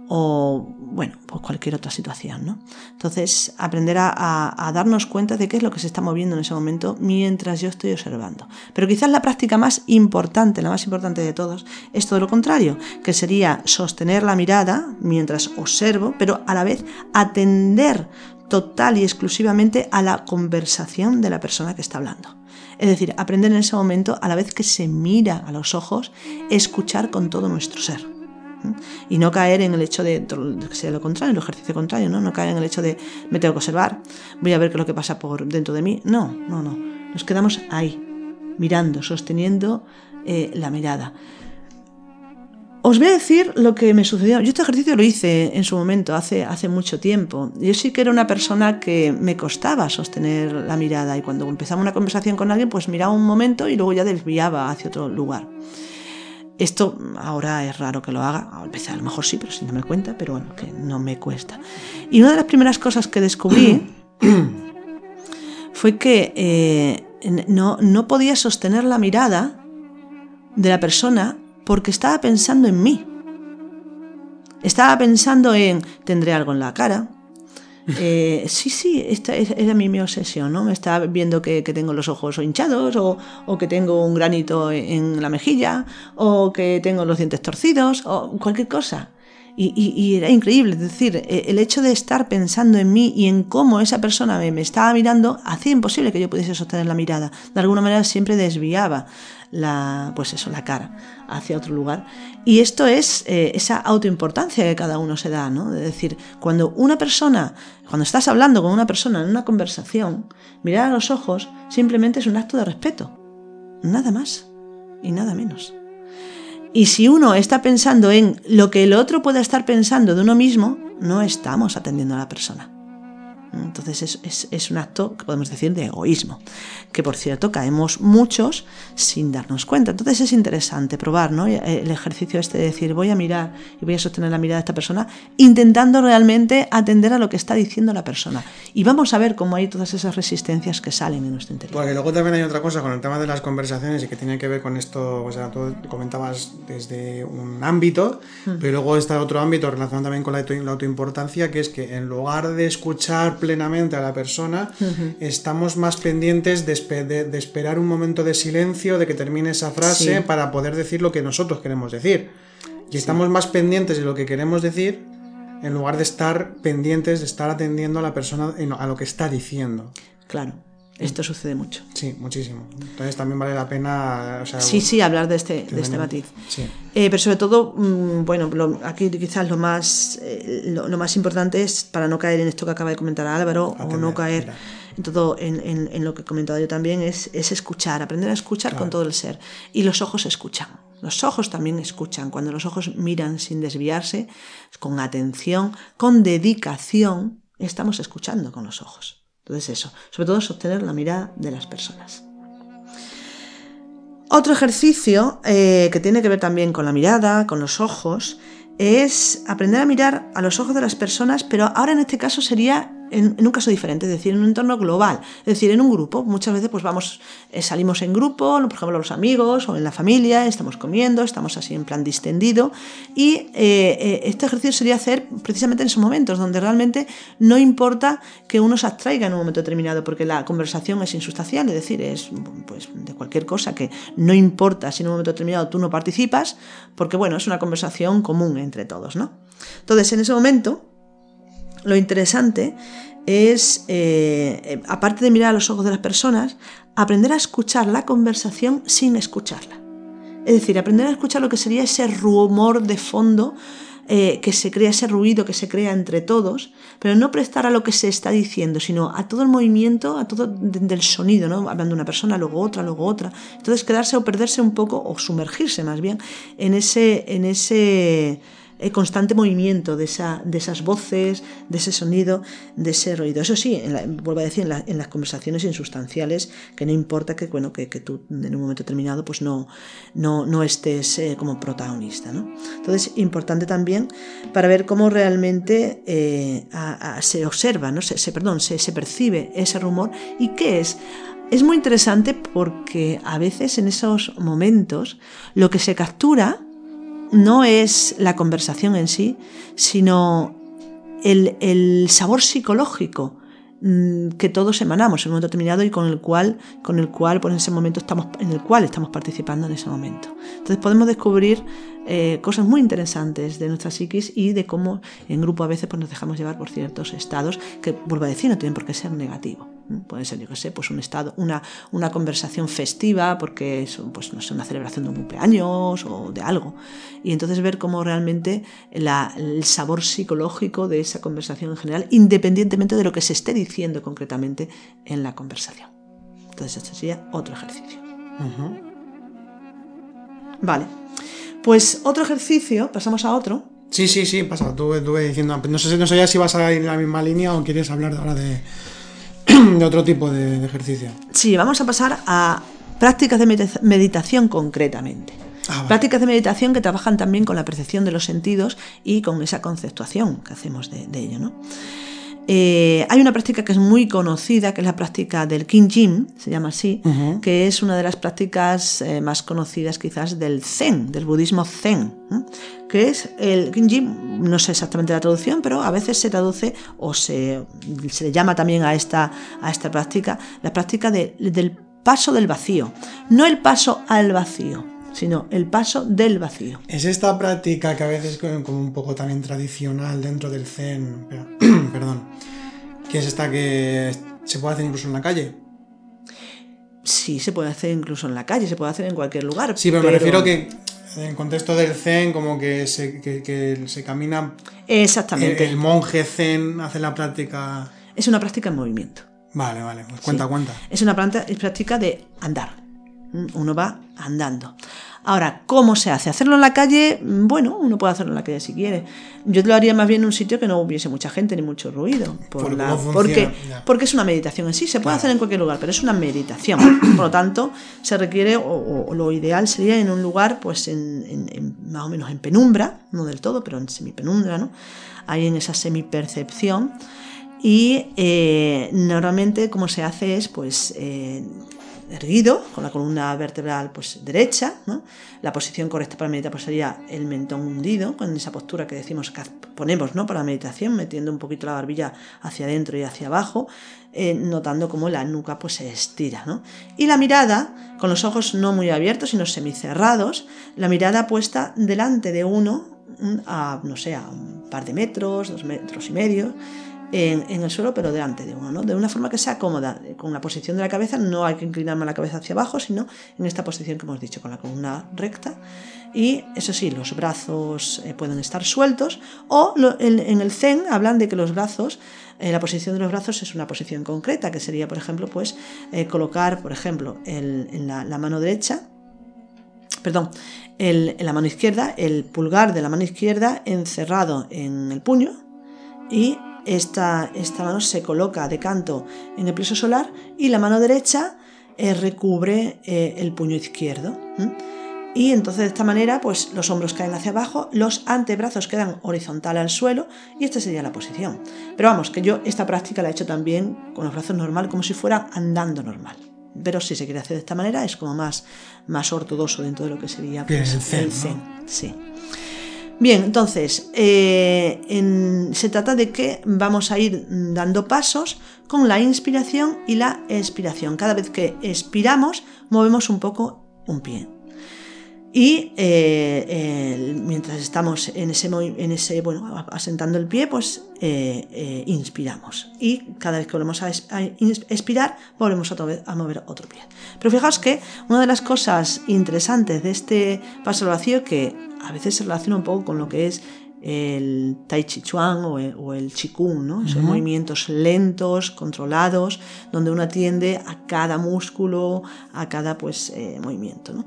[SPEAKER 1] o bueno, pues cualquier otra situación, ¿no? Entonces, aprender a, darnos cuenta de qué es lo que se está moviendo en ese momento mientras yo estoy observando. Pero quizás la práctica más importante, la más importante de todos, es todo lo contrario, que sería sostener la mirada mientras observo, pero a la vez atender total y exclusivamente a la conversación de la persona que está hablando. Es decir, aprender en ese momento, a la vez que se mira a los ojos, escuchar con todo nuestro ser. Y no caer en el hecho de, que sea lo contrario, el ejercicio contrario, ¿no? No caer en el hecho de me tengo que observar, voy a ver qué es lo que pasa por dentro de mí. No, no, no. Nos quedamos ahí, mirando, sosteniendo eh, la mirada. Os voy a decir lo que me sucedió. Yo este ejercicio lo hice en su momento, hace, hace mucho tiempo. Yo sí que era una persona que me costaba sostener la mirada y cuando empezaba una conversación con alguien, pues miraba un momento y luego ya desviaba hacia otro lugar. Esto ahora es raro que lo haga, a a lo mejor sí, pero sin darme cuenta, pero bueno, que no me cuesta. Y una de las primeras cosas que descubrí fue que eh, no, no podía sostener la mirada de la persona porque estaba pensando en mí. Estaba pensando en, tendré algo en la cara. Eh, sí, sí, esta era mi, mi, obsesión, ¿no? Me estaba viendo que, tengo los ojos hinchados, o, o, que tengo un granito en la mejilla, o que tengo los dientes torcidos, o cualquier cosa. Y, era increíble, es decir, e, el hecho de estar pensando en mí y en cómo esa persona me, estaba mirando hacía imposible que yo pudiese sostener la mirada. De alguna manera siempre desviaba la, pues eso, la cara hacia otro lugar. Y esto es eh, esa autoimportancia que cada uno se da, ¿no? De decir, cuando una persona, cuando estás hablando con una persona en una conversación, mirar a los ojos simplemente es un acto de respeto. Nada más y nada menos. Y si uno está pensando en lo que el otro pueda estar pensando de uno mismo, no estamos atendiendo a la persona. Entonces es, es, es, un acto que podemos decir de egoísmo, que por cierto caemos muchos sin darnos cuenta. Entonces es interesante probar ¿no? el ejercicio este de decir voy a mirar y voy a sostener la mirada de esta persona intentando realmente atender a lo que está diciendo la persona. Y vamos a ver cómo hay todas esas resistencias que salen en nuestro interior.
[SPEAKER 2] Porque luego también hay otra cosa con el tema de las conversaciones y que tiene que ver con esto, o sea, tú comentabas desde un ámbito, pero luego está otro ámbito relacionado también con la, la autoimportancia, que es que en lugar de escuchar plenamente a la persona, estamos más pendientes de, de, esperar un momento de silencio, de que termine esa frase para poder decir lo que nosotros queremos decir. Y estamos más pendientes de lo que queremos decir en lugar de estar pendientes, de estar atendiendo a la persona, a lo que está diciendo.
[SPEAKER 1] Claro. Esto sucede mucho.
[SPEAKER 2] Sí, muchísimo. Entonces también vale la pena.
[SPEAKER 1] sí, sí, hablar de este, de este matiz. Eh, pero sobre todo, mm, bueno, aquí quizás lo más, eh, lo, más importante es para no caer en esto que acaba de comentar Álvaro o no caer en todo en, en, lo que he comentado yo también, es, es escuchar, aprender a escuchar con todo el ser. Y los ojos escuchan. Los ojos también escuchan. Cuando los ojos miran sin desviarse, con atención, con dedicación, estamos escuchando con los ojos. Entonces eso, sobre todo sostener la mirada de las personas. Otro ejercicio eh, que tiene que ver también con la mirada, con los ojos, es aprender a mirar a los ojos de las personas, pero ahora en este caso sería en, un caso diferente, es decir, en un entorno global, es decir, en un grupo. Muchas veces pues vamos, eh, salimos en grupo, por ejemplo, los amigos o en la familia, estamos comiendo, estamos así en plan distendido y eh, eh, este ejercicio sería hacer precisamente en esos momentos donde realmente no importa que uno se abstraiga en un momento determinado porque la conversación es insustancial, es decir, es pues de cualquier cosa que no importa si en un momento determinado tú no participas, porque bueno, es una conversación común entre todos, ¿no? Entonces, en ese momento, lo interesante es, eh, eh, aparte de mirar a los ojos de las personas, aprender a escuchar la conversación sin escucharla. Es decir, aprender a escuchar lo que sería ese rumor de fondo eh, que se crea, ese ruido que se crea entre todos, pero no prestar a lo que se está diciendo, sino a todo el movimiento, a todo del sonido, ¿no? Hablando una persona, luego otra, luego otra. Entonces quedarse o perderse un poco, o sumergirse más bien, en ese, en ese el constante movimiento de, esa, de esas voces, de ese sonido, de ese ruido. Eso sí, vuelvo a decir, en, las conversaciones insustanciales, que no importa que, bueno, que, tú en un momento determinado pues no, no, no estés eh, como protagonista. ¿no? Entonces, importante también para ver cómo realmente eh, se observa, ¿no? se, perdón, se, se percibe ese rumor y qué es. Es muy interesante porque a veces en esos momentos lo que se captura no es la conversación en sí, sino el, sabor psicológico mm, que todos emanamos en un momento determinado y con el cual, con el cual pues en ese momento estamos, en el cual estamos participando en ese momento. Entonces podemos descubrir eh, cosas muy interesantes de nuestra psiquis y de cómo en grupo a veces pues, nos dejamos llevar por ciertos estados que, vuelvo a decir, no tienen por qué ser negativos. Puede ser, yo qué sé, pues un estado, una, una conversación festiva, porque es pues, no sé, una celebración de un cumpleaños o de algo. Y entonces ver cómo realmente el sabor psicológico de esa conversación en general, independientemente de lo que se esté diciendo concretamente en la conversación. Entonces, este sería otro ejercicio. Vale. Pues otro ejercicio, pasamos a otro.
[SPEAKER 2] Sí, sí, sí, pasa. Estuve, diciendo, no sé, no sé si vas a ir en la misma línea o quieres hablar ahora de de otro tipo de, ejercicio.
[SPEAKER 1] Sí, vamos a pasar a prácticas de meditación concretamente. Ah, prácticas de meditación que trabajan también con la percepción de los sentidos y con esa conceptuación que hacemos de, ello. ¿no? Eh, hay una práctica que es muy conocida, que es la práctica del King Jim, se llama así, que es una de las prácticas eh, más conocidas quizás del Zen, del budismo Zen, que es el King Jim, no sé exactamente la traducción, pero a veces se traduce o se, se le llama también a esta, a esta práctica la práctica del paso del vacío, no el paso al vacío, sino el paso del vacío.
[SPEAKER 2] Es esta práctica que a veces como un poco también tradicional dentro del Zen, perdón, que es esta que se puede hacer incluso en la calle.
[SPEAKER 1] Sí, se puede hacer incluso en la calle, se puede hacer en cualquier lugar.
[SPEAKER 2] Sí, pero, me refiero que en contexto del Zen, como que se, que, se camina.
[SPEAKER 1] Exactamente.
[SPEAKER 2] El, monje Zen hace la práctica.
[SPEAKER 1] Es una práctica en movimiento.
[SPEAKER 2] Vale, vale, pues cuenta, cuenta.
[SPEAKER 1] Es una práctica de andar. Uno va andando. Ahora, ¿cómo se hace? ¿Hacerlo en la calle? Bueno, uno puede hacerlo en la calle si quiere. Yo lo haría más bien en un sitio que no hubiese mucha gente ni mucho ruido. porque, porque es una meditación en sí, se puede hacer en cualquier lugar, pero es una meditación. Por lo tanto, se requiere, o, lo ideal sería en un lugar, pues en, más o menos en penumbra, no del todo, pero en semipenumbra, ¿no? Ahí en esa semipercepción. Y eh, normalmente como se hace es pues eh, erguido, con la columna vertebral pues derecha, la posición correcta para meditar pues sería el mentón hundido, con esa postura que decimos que ponemos ¿no? para meditación, metiendo un poquito la barbilla hacia adentro y hacia abajo, eh, notando cómo la nuca pues se estira. Y la mirada, con los ojos no muy abiertos, sino semicerrados, la mirada puesta delante de uno, a, no sé, a un par de metros, dos metros y medio, en, el suelo, pero delante de uno, ¿no? De una forma que sea cómoda. Con la posición de la cabeza no hay que inclinarme la cabeza hacia abajo, sino en esta posición que hemos dicho, con la columna recta. Y eso sí, los brazos eh, pueden estar sueltos o en, el Zen hablan de que los brazos, eh, la posición de los brazos es una posición concreta, que sería, por ejemplo, pues eh, colocar, por ejemplo, en la, mano derecha, perdón, en la mano izquierda, el pulgar de la mano izquierda encerrado en el puño y esta, mano se coloca de canto en el plexo solar y la mano derecha eh, recubre eh, el puño izquierdo. Y entonces de esta manera pues los hombros caen hacia abajo, los antebrazos quedan horizontal al suelo y esta sería la posición. Pero vamos, que yo esta práctica la he hecho también con los brazos normal, como si fuera andando normal. Pero si se quiere hacer de esta manera es como más, más ortodoxo dentro de lo que sería
[SPEAKER 2] pues, el
[SPEAKER 1] zen. Sí. Bien, entonces, eh, se trata de que vamos a ir dando pasos con la inspiración y la expiración. Cada vez que expiramos, movemos un poco un pie. Y eh, mientras estamos en ese, en ese, bueno, asentando el pie, pues eh, inspiramos. Y cada vez que volvemos a, expirar, volvemos otra vez a mover otro pie. Pero fijaos que una de las cosas interesantes de este paso al vacío que a veces se relaciona un poco con lo que es el Tai Chi Chuan o el, o Qigong, ¿no? Esos movimientos lentos, controlados, donde uno atiende a cada músculo, a cada pues, eh, movimiento.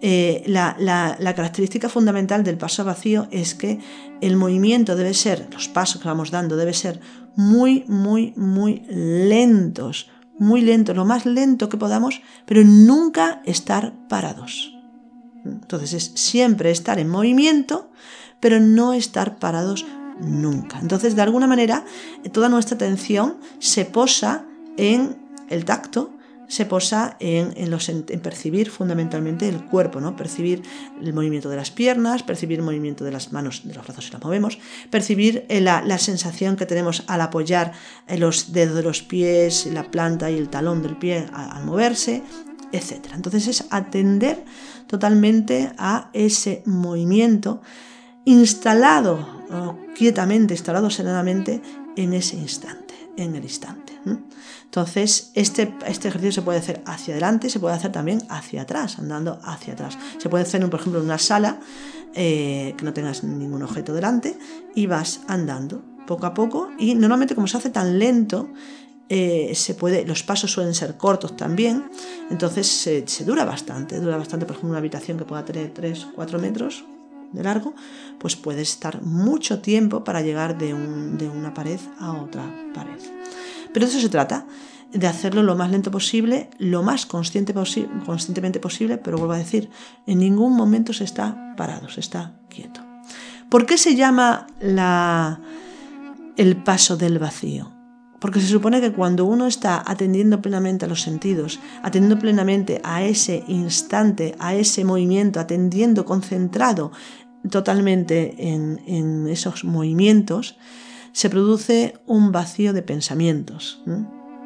[SPEAKER 1] Eh, la, característica fundamental del paso vacío es que el movimiento debe ser, los pasos que vamos dando, debe ser muy, muy, muy lentos, muy lentos, lo más lento que podamos, pero nunca estar parados. Entonces es siempre estar en movimiento, pero no estar parados nunca. Entonces, de alguna manera, toda nuestra atención se posa en el tacto, se posa en, percibir fundamentalmente el cuerpo, ¿no? percibir el movimiento de las piernas, percibir el movimiento de las manos, de los brazos si las movemos, percibir eh, la, sensación que tenemos al apoyar eh, los dedos de los pies, la planta y el talón del pie al moverse, etc. Entonces es atender totalmente a ese movimiento instalado quietamente, instalado serenamente en ese instante, en el instante. Entonces, este, este ejercicio se puede hacer hacia adelante, se puede hacer también hacia atrás, andando hacia atrás. Se puede hacer, por ejemplo, en una sala eh, que no tengas ningún objeto delante y vas andando poco a poco y normalmente como se hace tan lento, eh, se puede, los pasos suelen ser cortos también, entonces se, dura bastante, dura bastante, por ejemplo, una habitación que pueda tener 3, 4 metros de largo, pues puede estar mucho tiempo para llegar de, una pared a otra pared. Pero de eso se trata, de hacerlo lo más lento posible, lo más consciente conscientemente posible, pero vuelvo a decir, en ningún momento se está parado, se está quieto. ¿Por qué se llama la, el paso del vacío? Porque se supone que cuando uno está atendiendo plenamente a los sentidos, atendiendo plenamente a ese instante, a ese movimiento, atendiendo concentrado totalmente en, esos movimientos, se produce un vacío de pensamientos.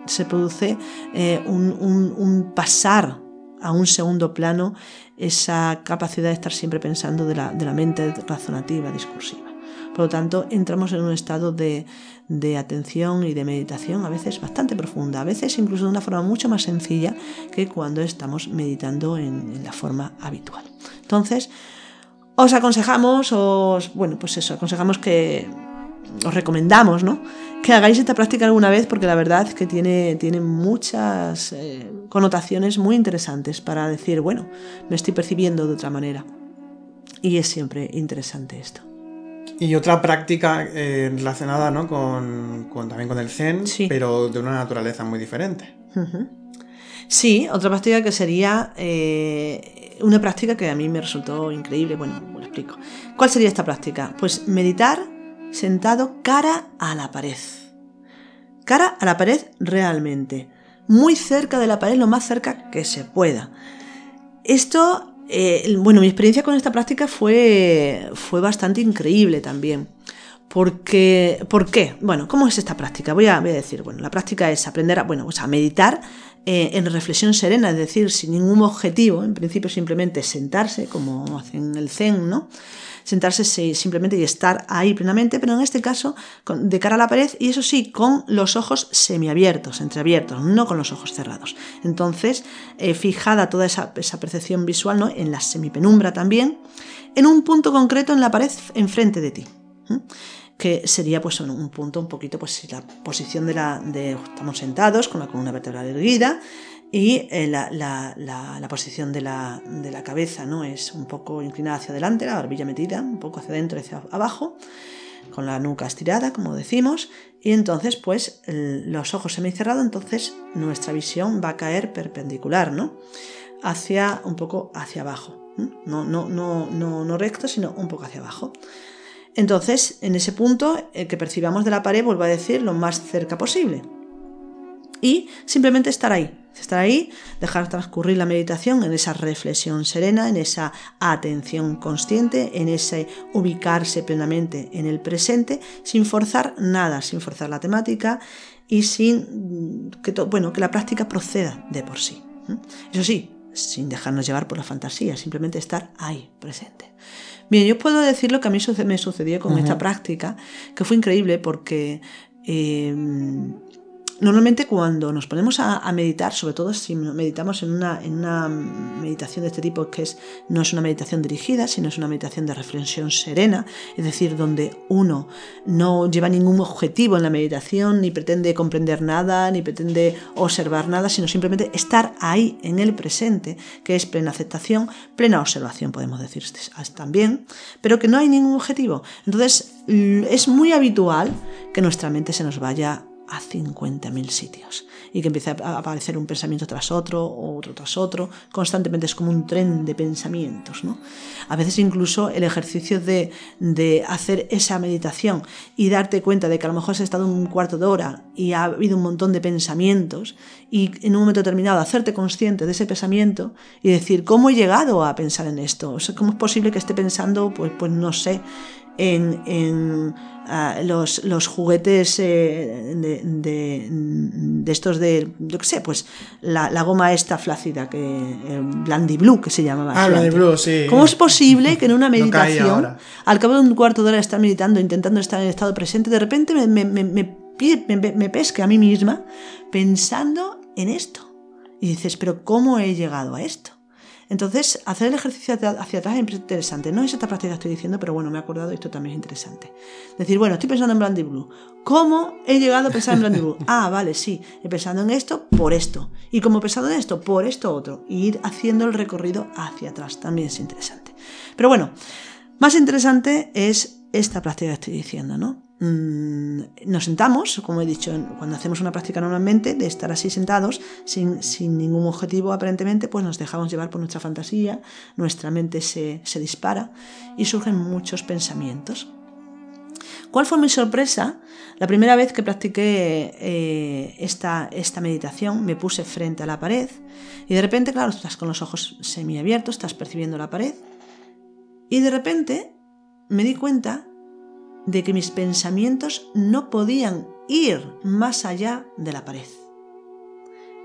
[SPEAKER 1] Se produce eh, un, pasar a un segundo plano esa capacidad de estar siempre pensando de la, de la mente razonativa, discursiva. Por lo tanto, entramos en un estado de, atención y de meditación a veces bastante profunda, a veces incluso de una forma mucho más sencilla que cuando estamos meditando en, la forma habitual. Entonces, os aconsejamos, os, bueno, pues eso, aconsejamos que os recomendamos, ¿no? Que hagáis esta práctica alguna vez porque la verdad es que tiene, tiene muchas eh, connotaciones muy interesantes para decir, bueno, me estoy percibiendo de otra manera. Y es siempre interesante esto.
[SPEAKER 2] Y otra práctica eh, relacionada ¿no? con, también con el zen, pero de una naturaleza muy diferente.
[SPEAKER 1] Sí, otra práctica que sería eh, una práctica que a mí me resultó increíble. Bueno, lo explico. ¿Cuál sería esta práctica? Pues meditar sentado cara a la pared. Cara a la pared realmente. Muy cerca de la pared, lo más cerca que se pueda. Esto, eh, bueno, mi experiencia con esta práctica fue, fue bastante increíble también. Porque, ¿Por qué? Bueno, ¿cómo es esta práctica? Voy a, decir, bueno, la práctica es aprender a, bueno, pues a meditar eh, en reflexión serena, es decir, sin ningún objetivo, en principio simplemente sentarse, como hacen el Zen, ¿no? Sentarse simplemente y estar ahí plenamente, pero en este caso de cara a la pared y eso sí, con los ojos semiabiertos, entreabiertos, no con los ojos cerrados. Entonces, eh, fijada toda esa, percepción visual ¿no? en la semipenumbra también, en un punto concreto en la pared enfrente de ti. que sería pues un punto un poquito pues la posición de la de estamos sentados con la columna vertebral erguida y eh, la, posición de la, cabeza ¿no? es un poco inclinada hacia adelante, la barbilla metida un poco hacia adentro y hacia abajo, con la nuca estirada, como decimos, y entonces pues los ojos semicerrados, entonces nuestra visión va a caer perpendicular, ¿no? Hacia un poco hacia abajo, no, no, no, no, no recto, sino un poco hacia abajo. Entonces, en ese punto el que percibamos de la pared, vuelvo a decir, lo más cerca posible. Y simplemente estar ahí, Estar ahí, dejar transcurrir la meditación en esa reflexión serena, en esa atención consciente, en ese ubicarse plenamente en el presente, sin forzar nada, sin forzar la temática y sin que, bueno, que la práctica proceda de por sí. Eso sí, sin dejarnos llevar por la fantasía, simplemente estar ahí, presente. Bien, yo puedo decir lo que a mí me sucedió con esta práctica, que fue increíble porque eh, Normalmente cuando nos ponemos a, meditar, sobre todo si meditamos en una, en una, meditación de este tipo, que es, no es una meditación dirigida, sino es una meditación de reflexión serena, es decir, donde uno no lleva ningún objetivo en la meditación, ni pretende comprender nada, ni pretende observar nada, sino simplemente estar ahí en el presente, que es plena aceptación, plena observación, podemos decir también, pero que no hay ningún objetivo. Entonces es muy habitual que nuestra mente se nos vaya a 50.000 sitios y que empiece a aparecer un pensamiento tras otro, otro tras otro, constantemente es como un tren de pensamientos. ¿no? A veces incluso el ejercicio de, de, hacer esa meditación y darte cuenta de que a lo mejor has estado un cuarto de hora y ha habido un montón de pensamientos y en un momento determinado hacerte consciente de ese pensamiento y decir, ¿cómo he llegado a pensar en esto? ¿Cómo es posible que esté pensando, pues, pues no sé, en, ah, los, los, juguetes eh, de, estos de, yo qué sé, pues la, goma esta flácida, que eh, Blandy Blue, que se llamaba.
[SPEAKER 2] Ah, Blandy Blue, sí.
[SPEAKER 1] ¿Cómo es posible que en una meditación, al cabo de un cuarto de hora de estar meditando, intentando estar en estado presente, de repente me, me, me, me pesque a mí misma pensando en esto? Y dices, pero ¿cómo he llegado a esto? Entonces, hacer el ejercicio hacia atrás es interesante. No es esta práctica que estoy diciendo, pero bueno, me he acordado y esto también es interesante. Decir, bueno, estoy pensando en Brandy Blue. ¿Cómo he llegado a pensar en Brandy Blue? Ah, vale, sí. He pensado en esto por esto. Y como he pensado en esto por esto otro. Y ir haciendo el recorrido hacia atrás también es interesante. Pero bueno, más interesante es esta práctica que estoy diciendo, ¿no? Mm, nos sentamos, como he dicho, cuando hacemos una práctica normalmente, de estar así sentados, sin, ningún objetivo aparentemente, pues nos dejamos llevar por nuestra fantasía, nuestra mente se, dispara y surgen muchos pensamientos. ¿Cuál fue mi sorpresa? La primera vez que practiqué eh, esta, esta meditación me puse frente a la pared y de repente, claro, estás con los ojos semiabiertos, estás percibiendo la pared y de repente me di cuenta de que mis pensamientos no podían ir más allá de la pared.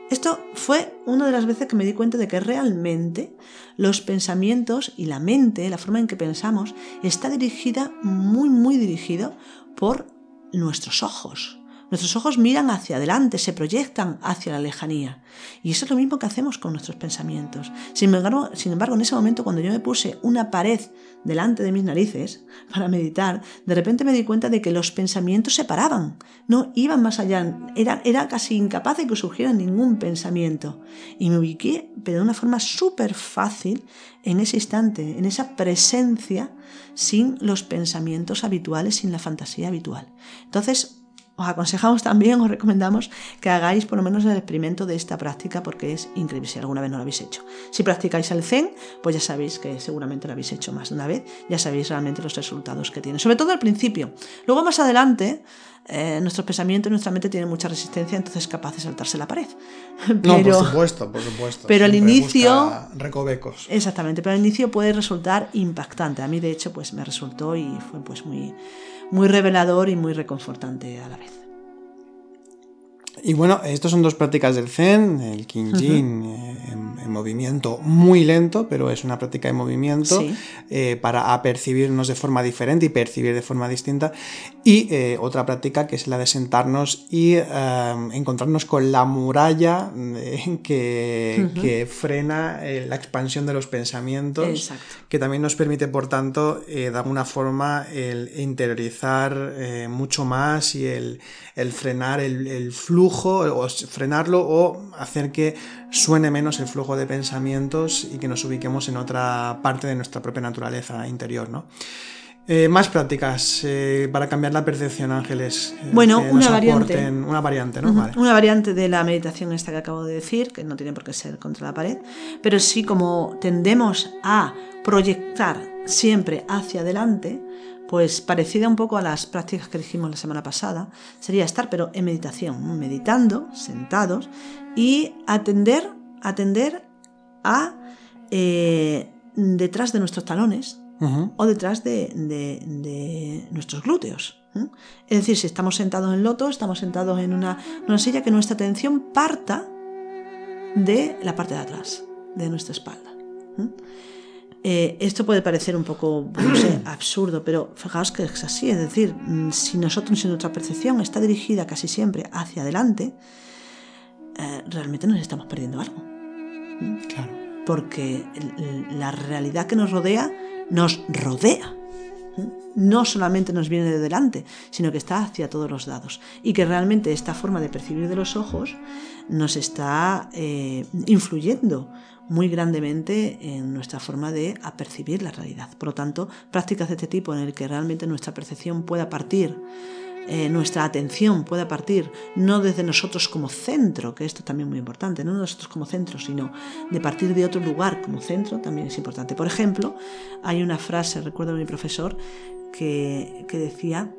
[SPEAKER 1] Esto fue una de las veces que me di cuenta de que realmente los pensamientos y la mente, la forma en que pensamos, está dirigida, muy, muy dirigido por nuestros ojos, Nuestros ojos miran hacia adelante, se proyectan hacia la lejanía. Y eso es lo mismo que hacemos con nuestros pensamientos. Sin embargo, en ese momento, cuando yo me puse una pared delante de mis narices para meditar, de repente me di cuenta de que los pensamientos se paraban, no iban más allá. Era, era casi incapaz de que surgiera ningún pensamiento. Y me ubiqué, pero de una forma súper fácil, en ese instante, en esa presencia, sin los pensamientos habituales, sin la fantasía habitual. Entonces, os aconsejamos también, os recomendamos que hagáis por lo menos el experimento de esta práctica porque es increíble si alguna vez no lo habéis hecho. Si practicáis el Zen, pues ya sabéis que seguramente lo habéis hecho más de una vez, ya sabéis realmente los resultados que tiene, sobre todo al principio. Luego más adelante, eh, nuestros pensamientos, nuestra mente tiene mucha resistencia, entonces es capaz de saltarse la pared.
[SPEAKER 2] no, por supuesto, por supuesto.
[SPEAKER 1] Pero al inicio...
[SPEAKER 2] Recovecos.
[SPEAKER 1] Exactamente, pero al inicio puede resultar impactante. A mí, de hecho, pues me resultó y fue pues muy muy revelador y muy reconfortante a la vez.
[SPEAKER 2] Y bueno, estas son dos prácticas del Zen, el Kinjin eh, en, movimiento muy lento, pero es una práctica de movimiento eh, para apercibirnos de forma diferente y percibir de forma distinta. Y eh, otra práctica que es la de sentarnos y encontrarnos con la muralla que, que, frena la expansión de los pensamientos, que también nos permite, por tanto, de alguna forma el interiorizar mucho más y el, el frenar el, el flujo o frenarlo o hacer que suene menos el flujo de pensamientos y que nos ubiquemos en otra parte de nuestra propia naturaleza interior, ¿no? Eh, más prácticas eh, para cambiar la percepción, Ángeles.
[SPEAKER 1] Eh, bueno, una variante.
[SPEAKER 2] Una variante, ¿no?
[SPEAKER 1] Una variante de la meditación esta que acabo de decir, que no tiene por qué ser contra la pared, pero sí como tendemos a proyectar siempre hacia adelante, pues parecida un poco a las prácticas que dijimos la semana pasada, sería estar pero en meditación, meditando, sentados y atender, atender a eh, detrás de nuestros talones o detrás de, nuestros glúteos. Es decir, si estamos sentados en loto, estamos sentados en una, una silla, que nuestra atención parta de la parte de atrás, de nuestra espalda. Eh, esto puede parecer un poco, no sé, absurdo, pero fijaos que es así. Es decir, mm, si nosotros, si nuestra percepción está dirigida casi siempre hacia adelante, eh, realmente nos estamos perdiendo algo.
[SPEAKER 2] Claro.
[SPEAKER 1] Porque la realidad que nos rodea nos rodea. No solamente nos viene de delante, sino que está hacia todos los lados. Y que realmente esta forma de percibir de los ojos nos está eh, influyendo muy grandemente en nuestra forma de apercibir la realidad. Por lo tanto, prácticas de este tipo en el que realmente nuestra percepción pueda partir, eh, nuestra atención pueda partir no desde nosotros como centro, que esto también es muy importante, no nosotros como centro, sino de partir de otro lugar como centro, también es importante. Por ejemplo, hay una frase, recuerdo de mi profesor, que, decía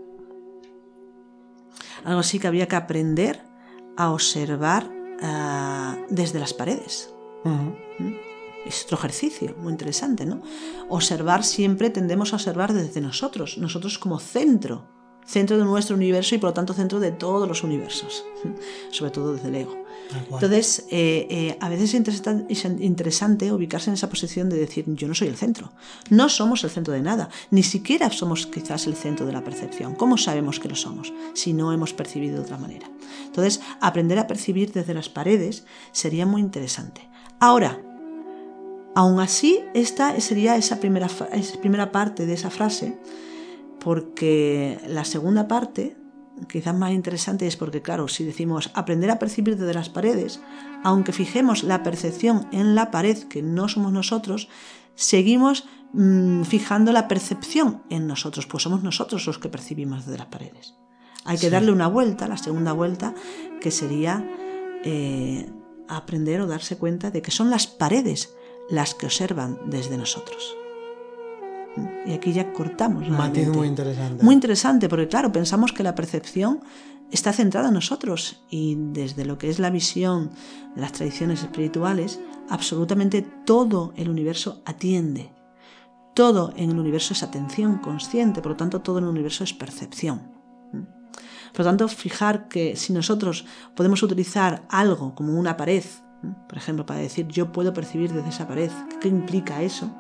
[SPEAKER 1] algo así que había que aprender a observar ah, desde las paredes. Es otro ejercicio muy interesante, ¿no? Observar siempre tendemos a observar desde nosotros, nosotros como centro, centro de nuestro universo y por lo tanto centro de todos los universos, sobre todo desde el ego. Entonces, eh, eh, a veces es interesante ubicarse en esa posición de decir, yo no soy el centro, no somos el centro de nada, ni siquiera somos quizás el centro de la percepción. ¿Cómo sabemos que lo somos si no hemos percibido de otra manera? Entonces, aprender a percibir desde las paredes sería muy interesante. Ahora, aún así, esta sería esa primera, esa primera parte de esa frase, porque la segunda parte, quizás más interesante, es porque, claro, si decimos aprender a percibir desde las paredes, aunque fijemos la percepción en la pared, que no somos nosotros, seguimos mm, fijando la percepción en nosotros, pues somos nosotros los que percibimos desde las paredes. Hay que darle una vuelta, la segunda vuelta, que sería eh, aprender o darse cuenta de que son las paredes las que observan desde nosotros. Y aquí ya cortamos.
[SPEAKER 2] Matiz muy interesante.
[SPEAKER 1] Muy interesante, porque claro, pensamos que la percepción está centrada en nosotros y desde lo que es la visión de las tradiciones espirituales, absolutamente todo el universo atiende. Todo en el universo es atención consciente, por lo tanto todo en el universo es percepción. Por lo tanto, fijar que si nosotros podemos utilizar algo como una pared, por ejemplo, para decir yo puedo percibir desde esa pared, ¿qué implica eso?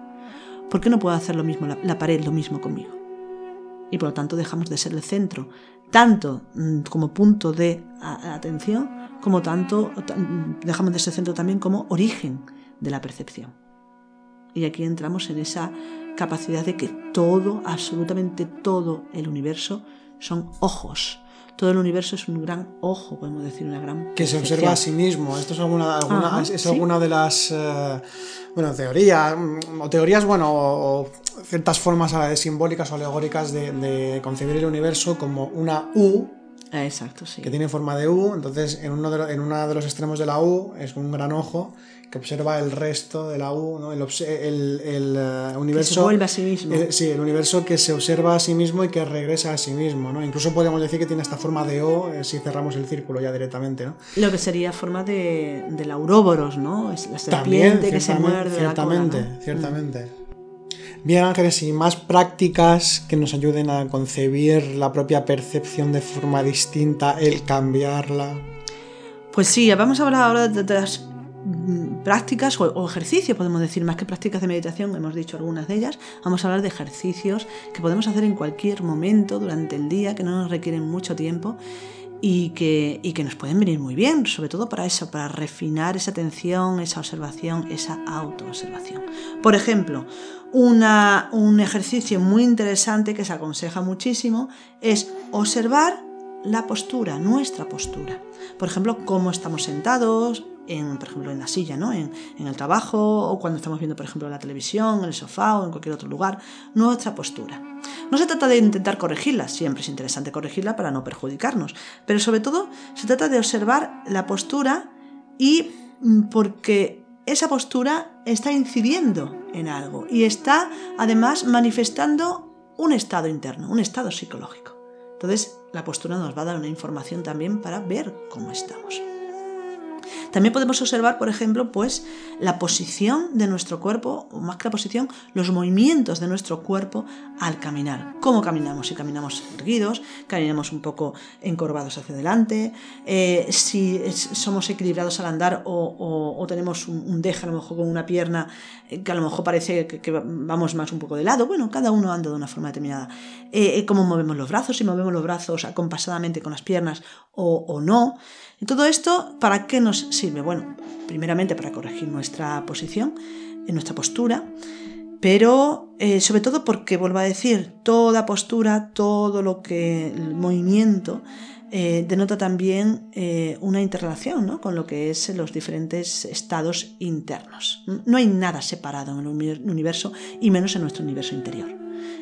[SPEAKER 1] ¿Por qué no puedo hacer lo mismo, la, pared lo mismo conmigo? y por lo tanto dejamos de ser el centro, tanto mm, como punto de atención, como tanto dejamos de ser centro también como origen de la percepción. Y aquí entramos en esa capacidad de que todo, absolutamente todo el universo son ojos. Todo el universo es un gran ojo, podemos decir, una gran...
[SPEAKER 2] Que se observa a sí mismo. Esto es alguna, es alguna de las eh, bueno, teorías, mm, o teorías, bueno, o, ciertas formas eh, simbólicas o alegóricas de, concebir el universo como una U
[SPEAKER 1] Exacto, sí.
[SPEAKER 2] Que tiene forma de U, entonces en uno de, en uno de los extremos de la U es un gran ojo que observa el resto de la U, ¿no? el, el, eh, universo.
[SPEAKER 1] Que se vuelve a sí mismo.
[SPEAKER 2] sí, el universo que se observa a sí mismo y que regresa a sí mismo. ¿no? Incluso podríamos decir que tiene esta forma de O eh, si cerramos el círculo ya directamente. ¿no?
[SPEAKER 1] Lo que sería forma de, del auróboros, ¿no? Es la serpiente que se muerde.
[SPEAKER 2] Ciertamente,
[SPEAKER 1] la cola,
[SPEAKER 2] ciertamente. Bien, Ángeles, y más prácticas que nos ayuden a concebir la propia percepción de forma distinta, el cambiarla.
[SPEAKER 1] Pues sí, vamos a hablar ahora de, las mm, prácticas o, ejercicios, podemos decir, más que prácticas de meditación, hemos dicho algunas de ellas, vamos a hablar de ejercicios que podemos hacer en cualquier momento durante el día, que no nos requieren mucho tiempo y que, y que nos pueden venir muy bien, sobre todo para eso, para refinar esa atención, esa observación, esa autoobservación. Por ejemplo, un ejercicio muy interesante que se aconseja muchísimo es observar la postura, nuestra postura. Por ejemplo, cómo estamos sentados, en, por ejemplo, en la silla, ¿no? En, en, el trabajo o cuando estamos viendo, por ejemplo, la televisión, en el sofá o en cualquier otro lugar, nuestra postura. No se trata de intentar corregirla, siempre es interesante corregirla para no perjudicarnos, pero sobre todo se trata de observar la postura y mm, porque esa postura está incidiendo en algo y está además manifestando un estado interno, un estado psicológico. Entonces, la postura nos va a dar una información también para ver cómo estamos. También podemos observar, por ejemplo, pues la posición de nuestro cuerpo, o más que la posición, los movimientos de nuestro cuerpo al caminar. Cómo caminamos, si caminamos erguidos, caminamos un poco encorvados hacia adelante, eh, si somos equilibrados al andar o, tenemos un, deje a lo mejor con una pierna eh, que a lo mejor parece que, vamos más un poco de lado. Bueno, cada uno anda de una forma determinada. Eh, cómo movemos los brazos, si movemos los brazos acompasadamente con las piernas o, o no. Y todo esto, ¿para qué nos sirve? Bueno, primeramente para corregir nuestra posición, nuestra postura, pero eh, sobre todo porque, vuelvo a decir, toda postura, todo lo que el movimiento eh, denota también eh, una interrelación ¿no? con lo que es los diferentes estados internos. No hay nada separado en el universo y menos en nuestro universo interior.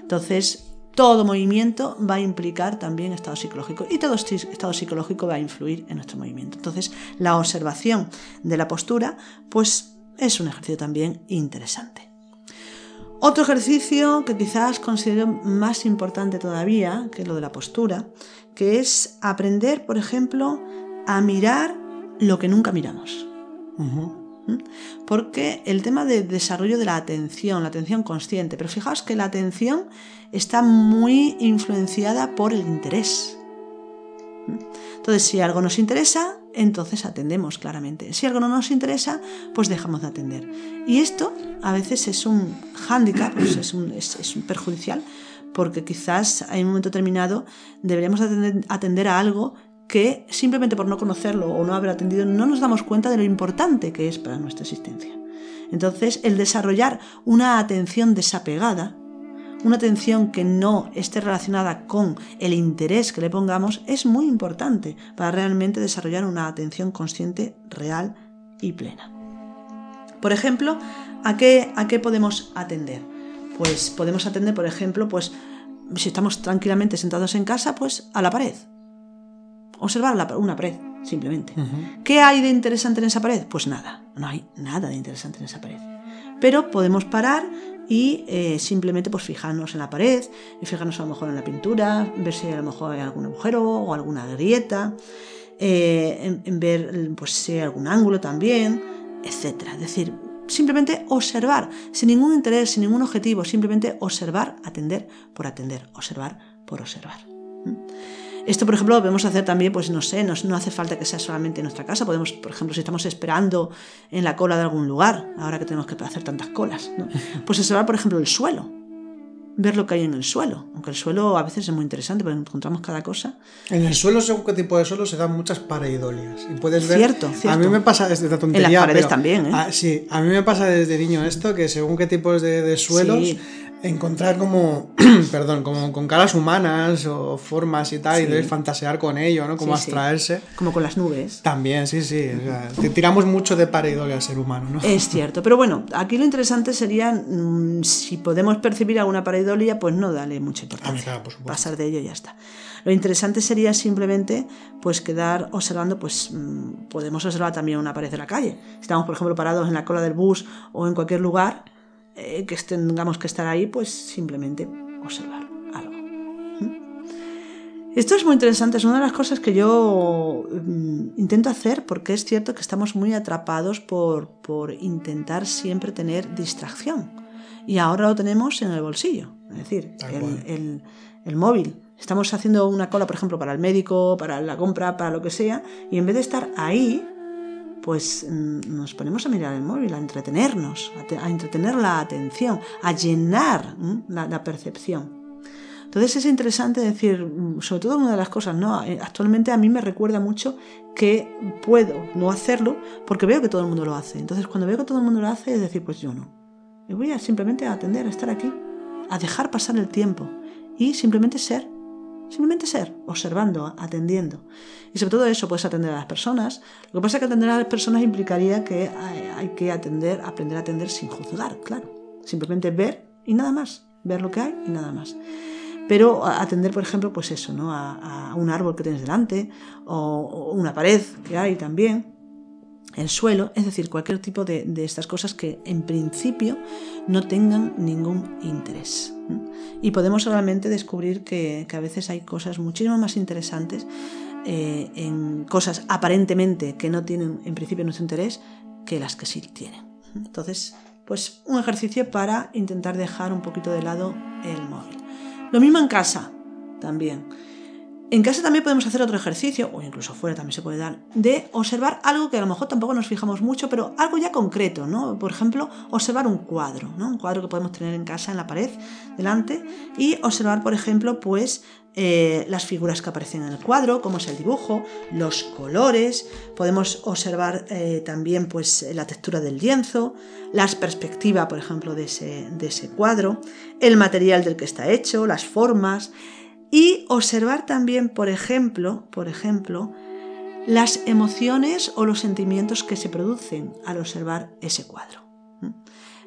[SPEAKER 1] Entonces, todo movimiento va a implicar también estado psicológico y todo estado psicológico va a influir en nuestro movimiento. Entonces, la observación de la postura, pues es un ejercicio también interesante. Otro ejercicio que quizás considero más importante todavía que lo de la postura, que es aprender, por ejemplo, a mirar lo que nunca miramos. Porque el tema de desarrollo de la atención, la atención consciente, pero fijaos que la atención está muy influenciada por el interés. Entonces, si algo nos interesa, entonces atendemos claramente. Si algo no nos interesa, pues dejamos de atender. Y esto a veces es un hándicap, pues es, un, es, un perjudicial, porque quizás en un momento determinado deberíamos atender, atender a algo que simplemente por no conocerlo o no haber atendido no nos damos cuenta de lo importante que es para nuestra existencia. Entonces, el desarrollar una atención desapegada, una atención que no esté relacionada con el interés que le pongamos, es muy importante para realmente desarrollar una atención consciente real y plena. Por ejemplo, ¿a qué, a qué podemos atender? Pues podemos atender, por ejemplo, pues si estamos tranquilamente sentados en casa, pues a la pared observar una pared, simplemente. ¿Qué hay de interesante en esa pared? Pues nada, no hay nada de interesante en esa pared. Pero podemos parar y eh, simplemente pues fijarnos en la pared, y fijarnos a lo mejor en la pintura, ver si a lo mejor hay algún agujero o alguna grieta, eh, en, ver pues, si hay algún ángulo también, etc. Es decir, simplemente observar, sin ningún interés, sin ningún objetivo, simplemente observar, atender por atender, observar por observar. Esto, por ejemplo, lo podemos hacer también, pues no sé, no, hace falta que sea solamente en nuestra casa. Podemos, por ejemplo, si estamos esperando en la cola de algún lugar, ahora que tenemos que hacer tantas colas, ¿no? pues observar, por ejemplo, el suelo. ver lo que hay en el suelo, aunque el suelo a veces es muy interesante porque encontramos cada cosa.
[SPEAKER 2] En el suelo, según qué tipo de suelo, se dan muchas pareidolias. Y puedes ver.
[SPEAKER 1] Cierto, cierto.
[SPEAKER 2] A mí me pasa desde la tontería.
[SPEAKER 1] En las paredes
[SPEAKER 2] pero-
[SPEAKER 1] también, ¿eh?
[SPEAKER 2] Ah, sí, a mí me pasa desde niño esto, que según qué tipos de, de suelos,
[SPEAKER 1] Sí.
[SPEAKER 2] Encontrar como, perdón, como con caras humanas o formas y tal, y debes fantasear con ello, ¿no? Como
[SPEAKER 1] Sí, sí.
[SPEAKER 2] abstraerse.
[SPEAKER 1] Como con las nubes.
[SPEAKER 2] También, sí, sí. o sea, te- tiramos mucho de pareidolia al ser humano, ¿no?
[SPEAKER 1] Es cierto, pero bueno, aquí lo interesante sería mm, si podemos percibir alguna pareidolia, pues no darle mucha importancia.
[SPEAKER 2] Claro, por supuesto.
[SPEAKER 1] Pasar de ello y ya está. Lo interesante sería simplemente pues quedar observando, pues mm, podemos observar también una pared de la calle. Si estamos, por ejemplo, parados en la cola del bus o en cualquier lugar eh, que tengamos que estar ahí, pues simplemente observar algo. Esto es muy interesante, es una de las cosas que yo mm, intento hacer porque es cierto que estamos muy atrapados por, por intentar siempre tener distracción. Y ahora lo tenemos en el bolsillo, es decir, el- el móvil. Estamos haciendo una cola, por ejemplo, para el médico, para la compra, para lo que sea, y en vez de estar ahí, pues mm, nos ponemos a mirar el móvil, a entretenernos, a, te- a entretener la atención, a llenar mm, la, percepción. Entonces es interesante decir, mm, sobre todo una de las cosas, ¿no? Eh, Actualmente a mí me recuerda mucho que puedo no hacerlo porque veo que todo el mundo lo hace. Entonces cuando veo que todo el mundo lo hace es decir, pues yo no. Y voy a simplemente atender, a estar aquí, a dejar pasar el tiempo y simplemente ser. Simplemente ser, observando, atendiendo. Y sobre todo eso, puedes atender a las personas. Lo que pasa es que atender a las personas implicaría que hay, que atender, aprender a atender sin juzgar, claro. Simplemente ver y nada más. Ver lo que hay y nada más. Pero atender, por ejemplo, pues eso, ¿no? A, un árbol que tienes delante, o, una pared que hay también, el suelo, es decir, cualquier tipo de, estas cosas que en principio no tengan ningún interés. Y podemos realmente descubrir que, que a veces hay cosas muchísimo más interesantes eh, en cosas aparentemente que no tienen en principio nuestro interés que las que sí tienen. Entonces, pues un ejercicio para intentar dejar un poquito de lado el móvil. Lo mismo en casa, también. En casa también podemos hacer otro ejercicio, o incluso fuera también se puede dar, de observar algo que a lo mejor tampoco nos fijamos mucho, pero algo ya concreto, ¿no? Por ejemplo, observar un cuadro, ¿no? Un cuadro que podemos tener en casa, en la pared, delante, y observar, por ejemplo, pues eh, las figuras que aparecen en el cuadro, cómo es el dibujo, los colores, podemos observar eh, también pues la textura del lienzo, la perspectiva, por ejemplo, de ese, de ese cuadro, el material del que está hecho, las formas, y observar también, por ejemplo, por ejemplo, las emociones o los sentimientos que se producen al observar ese cuadro. ¿Mm?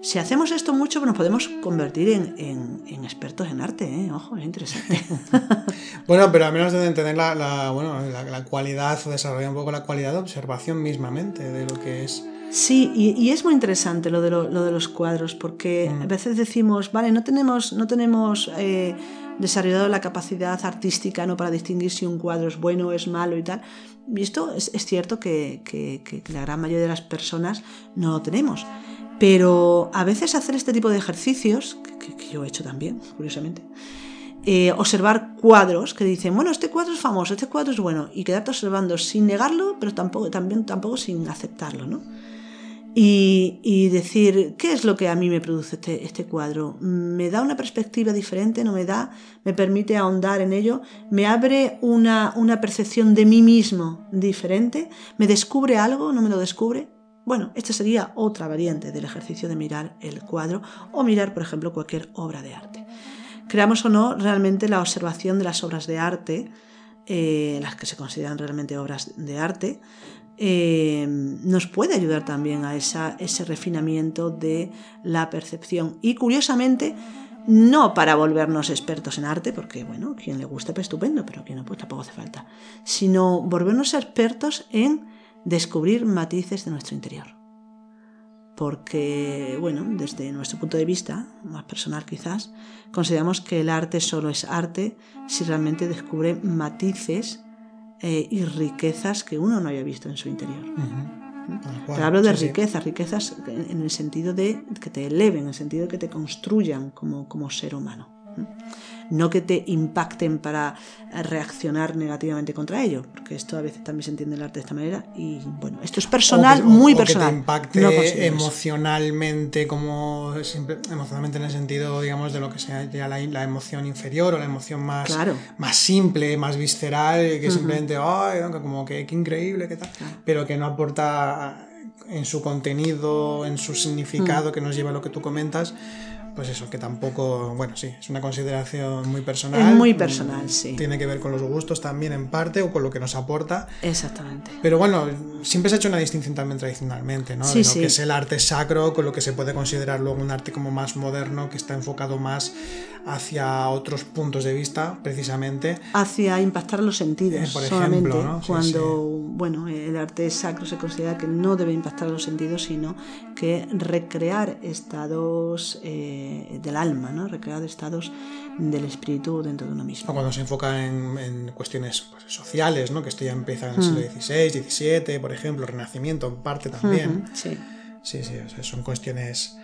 [SPEAKER 1] Si hacemos esto mucho, nos podemos convertir en, en- en expertos en arte, ¿eh? Ojo, es interesante.
[SPEAKER 2] Bueno, pero al menos deben tener la, la- bueno, la, la cualidad o desarrollar un poco la cualidad de observación mismamente de lo que es.
[SPEAKER 1] Sí, y, y es muy interesante lo de, lo, lo de los cuadros, porque
[SPEAKER 2] Mm.
[SPEAKER 1] a veces decimos, vale, no tenemos, no tenemos eh, desarrollado la capacidad artística ¿no? para distinguir si un cuadro es bueno o es malo y tal. Y esto es, es cierto que, la gran mayoría de las personas no lo tenemos. Pero a veces hacer este tipo de ejercicios, que yo he hecho también, curiosamente, eh, observar cuadros que dicen, bueno, este cuadro es famoso, este cuadro es bueno, y quedarte observando sin negarlo, pero tampoco, también, tampoco sin aceptarlo, ¿no? Y, decir, ¿qué es lo que a mí me produce este, este cuadro? ¿Me da una perspectiva diferente? ¿No me da? ¿Me permite ahondar en ello? ¿Me abre una, una percepción de mí mismo diferente? ¿Me descubre algo? ¿No me lo descubre? Bueno, esta sería otra variante del ejercicio de mirar el cuadro o mirar, por ejemplo, cualquier obra de arte. Creamos o no, realmente la observación de las obras de arte, eh, las que se consideran realmente obras de arte, eh, nos puede ayudar también a esa, ese refinamiento de la percepción. Y curiosamente, no para volvernos expertos en arte, porque bueno, quien le guste, pues estupendo, pero quien no, pues tampoco hace falta, sino volvernos expertos en descubrir matices de nuestro interior. Porque, bueno, desde nuestro punto de vista, más personal quizás, consideramos que el arte solo es arte si realmente descubre matices eh, y riquezas que uno no había visto en su interior.
[SPEAKER 2] Cual.
[SPEAKER 1] Pero hablo de
[SPEAKER 2] Sí,
[SPEAKER 1] riquezas, riquezas en el sentido de que te eleven, en el sentido de que te construyan como, como ser humano. No que te impacten para reaccionar negativamente contra ello, porque esto a veces también se entiende el arte de esta manera y bueno, esto es personal, muy personal.
[SPEAKER 2] Que te impacte emocionalmente, como emocionalmente en el sentido, digamos, de lo que sea ya la, emoción inferior o la emoción más, más simple, más visceral, que simplemente, ay, como que qué increíble, qué tal, pero que no aporta en su contenido, en su significado, que nos lleva a lo que tú comentas, pues eso, que tampoco, bueno, sí, es una consideración muy personal.
[SPEAKER 1] Es muy personal, sí.
[SPEAKER 2] Tiene que ver con los gustos también en parte o con lo que nos aporta.
[SPEAKER 1] Exactamente.
[SPEAKER 2] Pero bueno, siempre se ha hecho una distinción también tradicionalmente, ¿no?
[SPEAKER 1] Sí,
[SPEAKER 2] de
[SPEAKER 1] lo
[SPEAKER 2] que es el arte sacro con lo que se puede considerar luego un arte como más moderno, que está enfocado más hacia otros puntos de vista, precisamente.
[SPEAKER 1] Hacia impactar los sentidos, eh, por ejemplo, ¿no? cuando, bueno, el arte sacro se considera que no debe impactar los sentidos, sino que recrear estados... Eh, del alma, ¿no? recrear estados del espíritu dentro de uno mismo.
[SPEAKER 2] O cuando se enfoca en, cuestiones pues, sociales, ¿no? que esto ya empieza en el siglo XVI, mm. XVII, por ejemplo, Renacimiento en parte también.
[SPEAKER 1] sí.
[SPEAKER 2] Sí, sí, son cuestiones...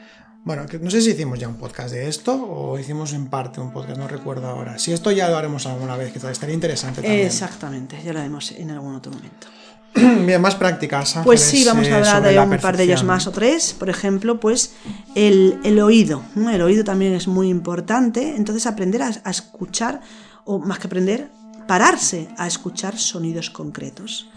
[SPEAKER 2] Bueno, no sé si hicimos ya un podcast de esto o hicimos en parte un podcast, no recuerdo ahora. Si esto ya lo haremos alguna vez, que estaría interesante también.
[SPEAKER 1] Exactamente, ya lo haremos en algún otro momento.
[SPEAKER 2] Bien, más prácticas.
[SPEAKER 1] Pues sí, vamos a eh, hablar de un par de ellos más o tres. Por ejemplo, pues el, oído. El oído también es muy importante. Entonces, aprender a, a escuchar, o más que aprender, pararse a escuchar sonidos concretos.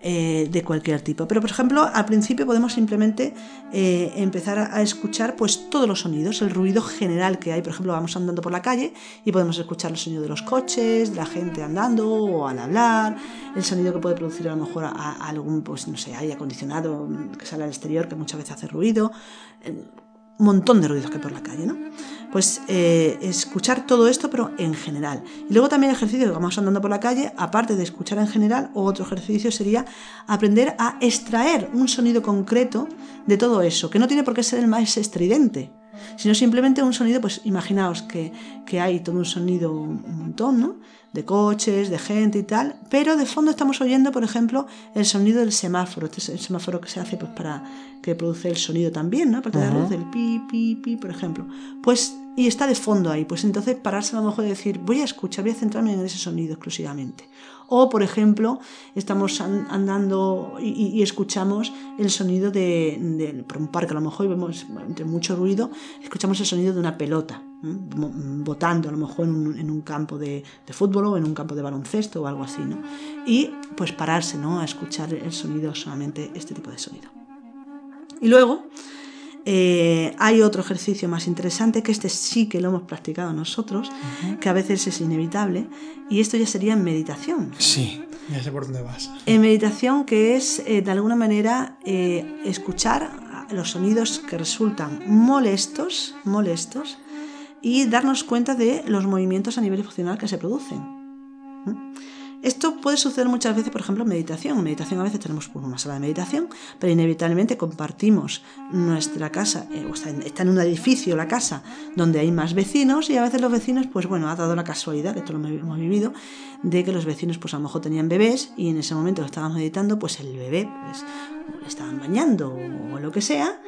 [SPEAKER 1] Eh, de cualquier tipo. Pero, por ejemplo, al principio podemos simplemente eh, empezar a, escuchar pues, todos los sonidos, el ruido general que hay. Por ejemplo, vamos andando por la calle y podemos escuchar el sonido de los coches, de la gente andando o al hablar, el sonido que puede producir a lo mejor algún, pues no sé, aire acondicionado que sale al exterior que muchas veces hace ruido un montón de ruidos que hay por la calle, ¿no? Pues eh, escuchar todo esto, pero en general. Y luego también el ejercicio que vamos andando por la calle, aparte de escuchar en general, otro ejercicio sería aprender a extraer un sonido concreto de todo eso, que no tiene por qué ser el más estridente, sino simplemente un sonido, pues imaginaos que, que hay todo un sonido un montón, ¿no? De coches, de gente y tal, pero de fondo estamos oyendo, por ejemplo, el sonido del semáforo, este es el semáforo que se hace pues, para que produce el sonido también, ¿no? Para que el pi, pi, pi, por ejemplo. Pues, y está de fondo ahí, pues entonces pararse a lo mejor y decir, voy a escuchar, voy a centrarme en ese sonido exclusivamente. O, por ejemplo, estamos andando y, escuchamos el sonido de, por un parque, a lo mejor y vemos entre mucho ruido, escuchamos el sonido de una pelota botando a lo mejor en un, campo de, fútbol o en un campo de baloncesto o algo así, ¿no? Y pues pararse, ¿no? A escuchar el sonido, solamente este tipo de sonido. Y luego eh, hay otro ejercicio más interesante, que este sí que lo hemos practicado nosotros, que a veces es inevitable, y esto ya sería en meditación.
[SPEAKER 2] Sí, ya sé por dónde vas.
[SPEAKER 1] En meditación, que es eh, de alguna manera eh, escuchar los sonidos que resultan molestos, molestos, y darnos cuenta de los movimientos a nivel funcional que se producen. ¿Mm? Esto puede suceder muchas veces, por ejemplo, en meditación. En meditación a veces tenemos una sala de meditación, pero inevitablemente compartimos nuestra casa, eh, o está, en, un edificio la casa donde hay más vecinos y a veces los vecinos, pues bueno, ha dado la casualidad, que esto lo hemos vivido, de que los vecinos pues a lo mejor tenían bebés y en ese momento lo estaban meditando, pues el bebé pues le estaban bañando o lo que sea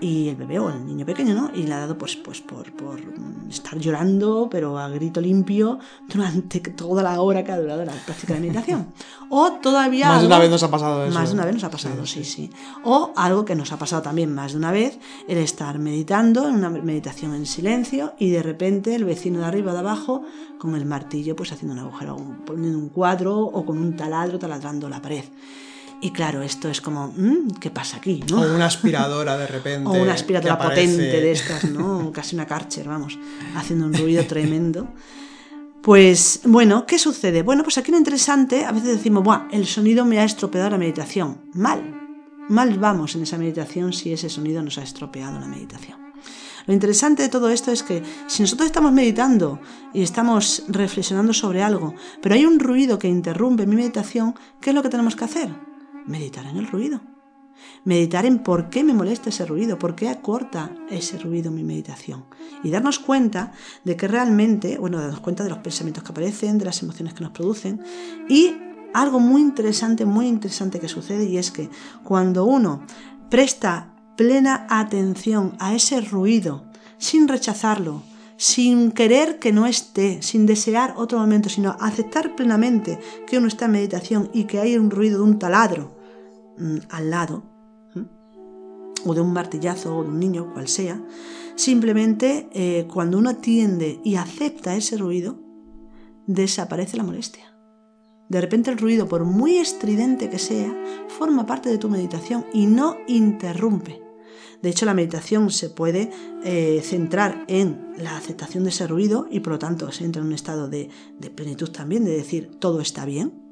[SPEAKER 1] y el bebé o el niño pequeño, ¿no? Y le ha dado pues, pues por, por estar llorando, pero a grito limpio, durante toda la hora que ha durado la práctica de meditación. O todavía...
[SPEAKER 2] Más de una vez nos ha pasado eso.
[SPEAKER 1] Más de una vez nos ha pasado, sí, sí, O algo que nos ha pasado también más de una vez, el estar meditando, en una meditación en silencio, y de repente el vecino de arriba o de abajo, con el martillo, pues haciendo un agujero, poniendo un cuadro o con un taladro taladrando la pared. Y claro, esto es como, mm, ¿qué pasa aquí? ¿no?
[SPEAKER 2] O una aspiradora de repente.
[SPEAKER 1] o una aspiradora potente de estas, ¿no? Casi una Karcher, vamos, haciendo un ruido tremendo. Pues bueno, ¿qué sucede? Bueno, pues aquí lo interesante, a veces decimos, Buah, el sonido me ha estropeado la meditación. Mal, mal vamos en esa meditación si ese sonido nos ha estropeado la meditación. Lo interesante de todo esto es que si nosotros estamos meditando y estamos reflexionando sobre algo, pero hay un ruido que interrumpe mi meditación, ¿qué es lo que tenemos que hacer? Meditar en el ruido. Meditar en por qué me molesta ese ruido, por qué acorta ese ruido mi meditación. Y darnos cuenta de que realmente, bueno, darnos cuenta de los pensamientos que aparecen, de las emociones que nos producen. Y algo muy interesante, muy interesante que sucede y es que cuando uno presta plena atención a ese ruido, sin rechazarlo, sin querer que no esté, sin desear otro momento, sino aceptar plenamente que uno está en meditación y que hay un ruido de un taladro mm, al lado, o de un martillazo o de un niño, cual sea, simplemente eh, cuando uno atiende y acepta ese ruido, desaparece la molestia. De repente el ruido, por muy estridente que sea, forma parte de tu meditación y no interrumpe. De hecho, la meditación se puede eh, centrar en la aceptación de ese ruido y por lo tanto se entra en un estado de, de plenitud también, de decir todo está bien,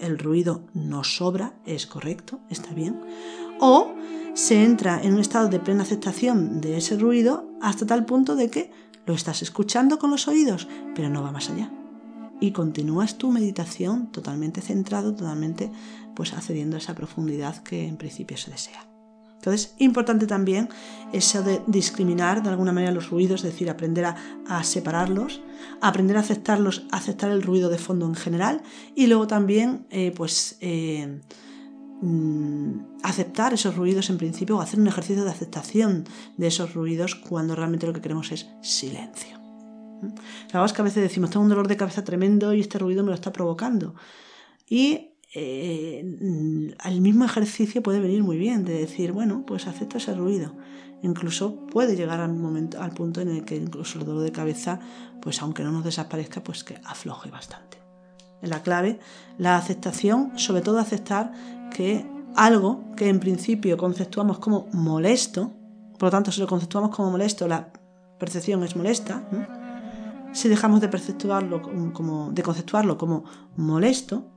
[SPEAKER 1] el ruido no sobra, es correcto, está bien. O se entra en un estado de plena aceptación de ese ruido hasta tal punto de que lo estás escuchando con los oídos, pero no va más allá y continúas tu meditación totalmente centrado, totalmente pues accediendo a esa profundidad que en principio se desea. Entonces, importante también eso de discriminar de alguna manera los ruidos, es decir, aprender a, separarlos, aprender a aceptarlos, aceptar el ruido de fondo en general y luego también eh, pues eh, mm, aceptar esos ruidos en principio o hacer un ejercicio de aceptación de esos ruidos cuando realmente lo que queremos es silencio. La verdad es que a veces decimos, tengo un dolor de cabeza tremendo y este ruido me lo está provocando. Y eh, el mismo ejercicio puede venir muy bien, de decir, bueno, pues acepto ese ruido. Incluso puede llegar al, momento, al punto en el que incluso el dolor de cabeza, pues aunque no nos desaparezca, pues que afloje bastante. La clave, la aceptación, sobre todo aceptar que algo que en principio conceptuamos como molesto, por lo tanto, si lo conceptuamos como molesto, la percepción es molesta, si dejamos de perceptuarlo como, de conceptuarlo como molesto,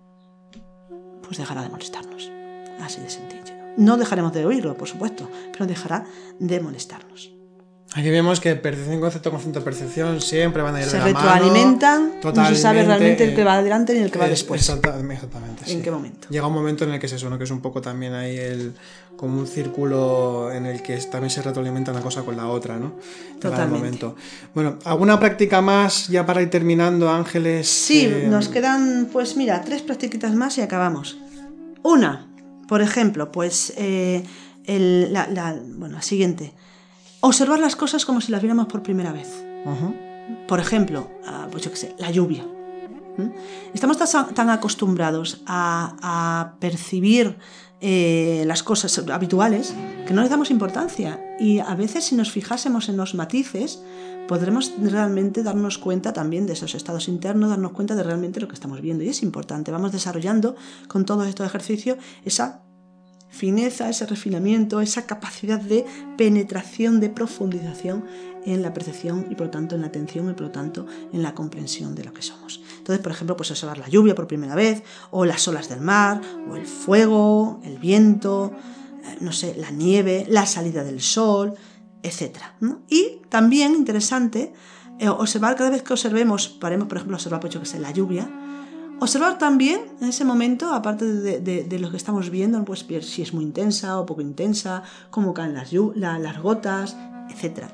[SPEAKER 1] pues dejará de molestarnos. Así de sencillo. No dejaremos de oírlo, por supuesto, pero dejará de molestarnos.
[SPEAKER 2] Aquí vemos que percepción, concepto, concepto, percepción siempre van a ir
[SPEAKER 1] se
[SPEAKER 2] de la
[SPEAKER 1] retroalimentan, no se sabe realmente el que va adelante ni el que va después.
[SPEAKER 2] Exactamente,
[SPEAKER 1] ¿En qué momento?
[SPEAKER 2] Llega un momento en el que es eso, ¿no? que es un poco también ahí el, como un círculo en el que también se retroalimenta una cosa con la otra, ¿no?
[SPEAKER 1] Totalmente.
[SPEAKER 2] Momento. Bueno, ¿alguna práctica más ya para ir terminando, Ángeles?
[SPEAKER 1] Sí, eh, nos quedan, pues mira, tres prácticas más y acabamos. Una, por ejemplo, pues eh, la, bueno, la siguiente observar las cosas como si las viéramos por primera vez. Por ejemplo, ah, pues yo qué sé, la lluvia. Estamos tan, acostumbrados a, percibir eh, las cosas habituales que no les damos importancia. Y a veces si nos fijásemos en los matices, podremos realmente darnos cuenta también de esos estados internos, darnos cuenta de realmente lo que estamos viendo. Y es importante, vamos desarrollando con todo este ejercicio esa fineza, ese refinamiento, esa capacidad de penetración, de profundización en la percepción y por lo tanto en la atención y por lo tanto en la comprensión de lo que somos. Entonces, por ejemplo, pues observar la lluvia por primera vez, o las olas del mar, o el fuego, el viento, eh, no sé, la nieve, la salida del sol, etc. Y también interesante eh, observar cada vez que observemos, por ejemplo, observar, pues que sé, la lluvia, Observar también en ese momento, aparte de, lo que estamos viendo, pues si es muy intensa o poco intensa, cómo caen las, las gotas, etc.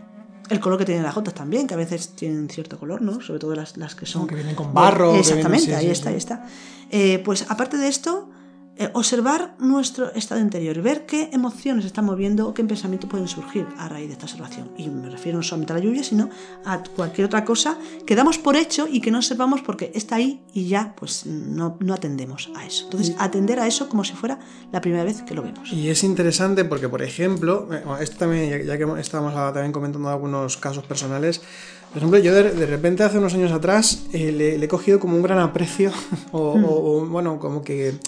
[SPEAKER 1] El color que tienen las gotas también, que a veces tienen cierto color, ¿no? Sobre todo las, las que son...
[SPEAKER 2] Que vienen con barro.
[SPEAKER 1] exactamente, ahí está, ahí está. Eh, pues aparte de esto, eh, observar nuestro estado interior, ver qué emociones están moviendo o qué pensamientos pueden surgir a raíz de esta observación. Y me refiero no solamente a la lluvia, sino a cualquier otra cosa que damos por hecho y que no sepamos porque está ahí y ya pues no, no atendemos a eso. Entonces, atender a eso como si fuera la primera vez que lo vemos.
[SPEAKER 2] Y es interesante porque, por ejemplo, eh, esto también, ya, que estábamos también comentando algunos casos personales, por ejemplo, yo de, repente hace unos años atrás eh, le, he cogido como un gran aprecio o, o bueno, como que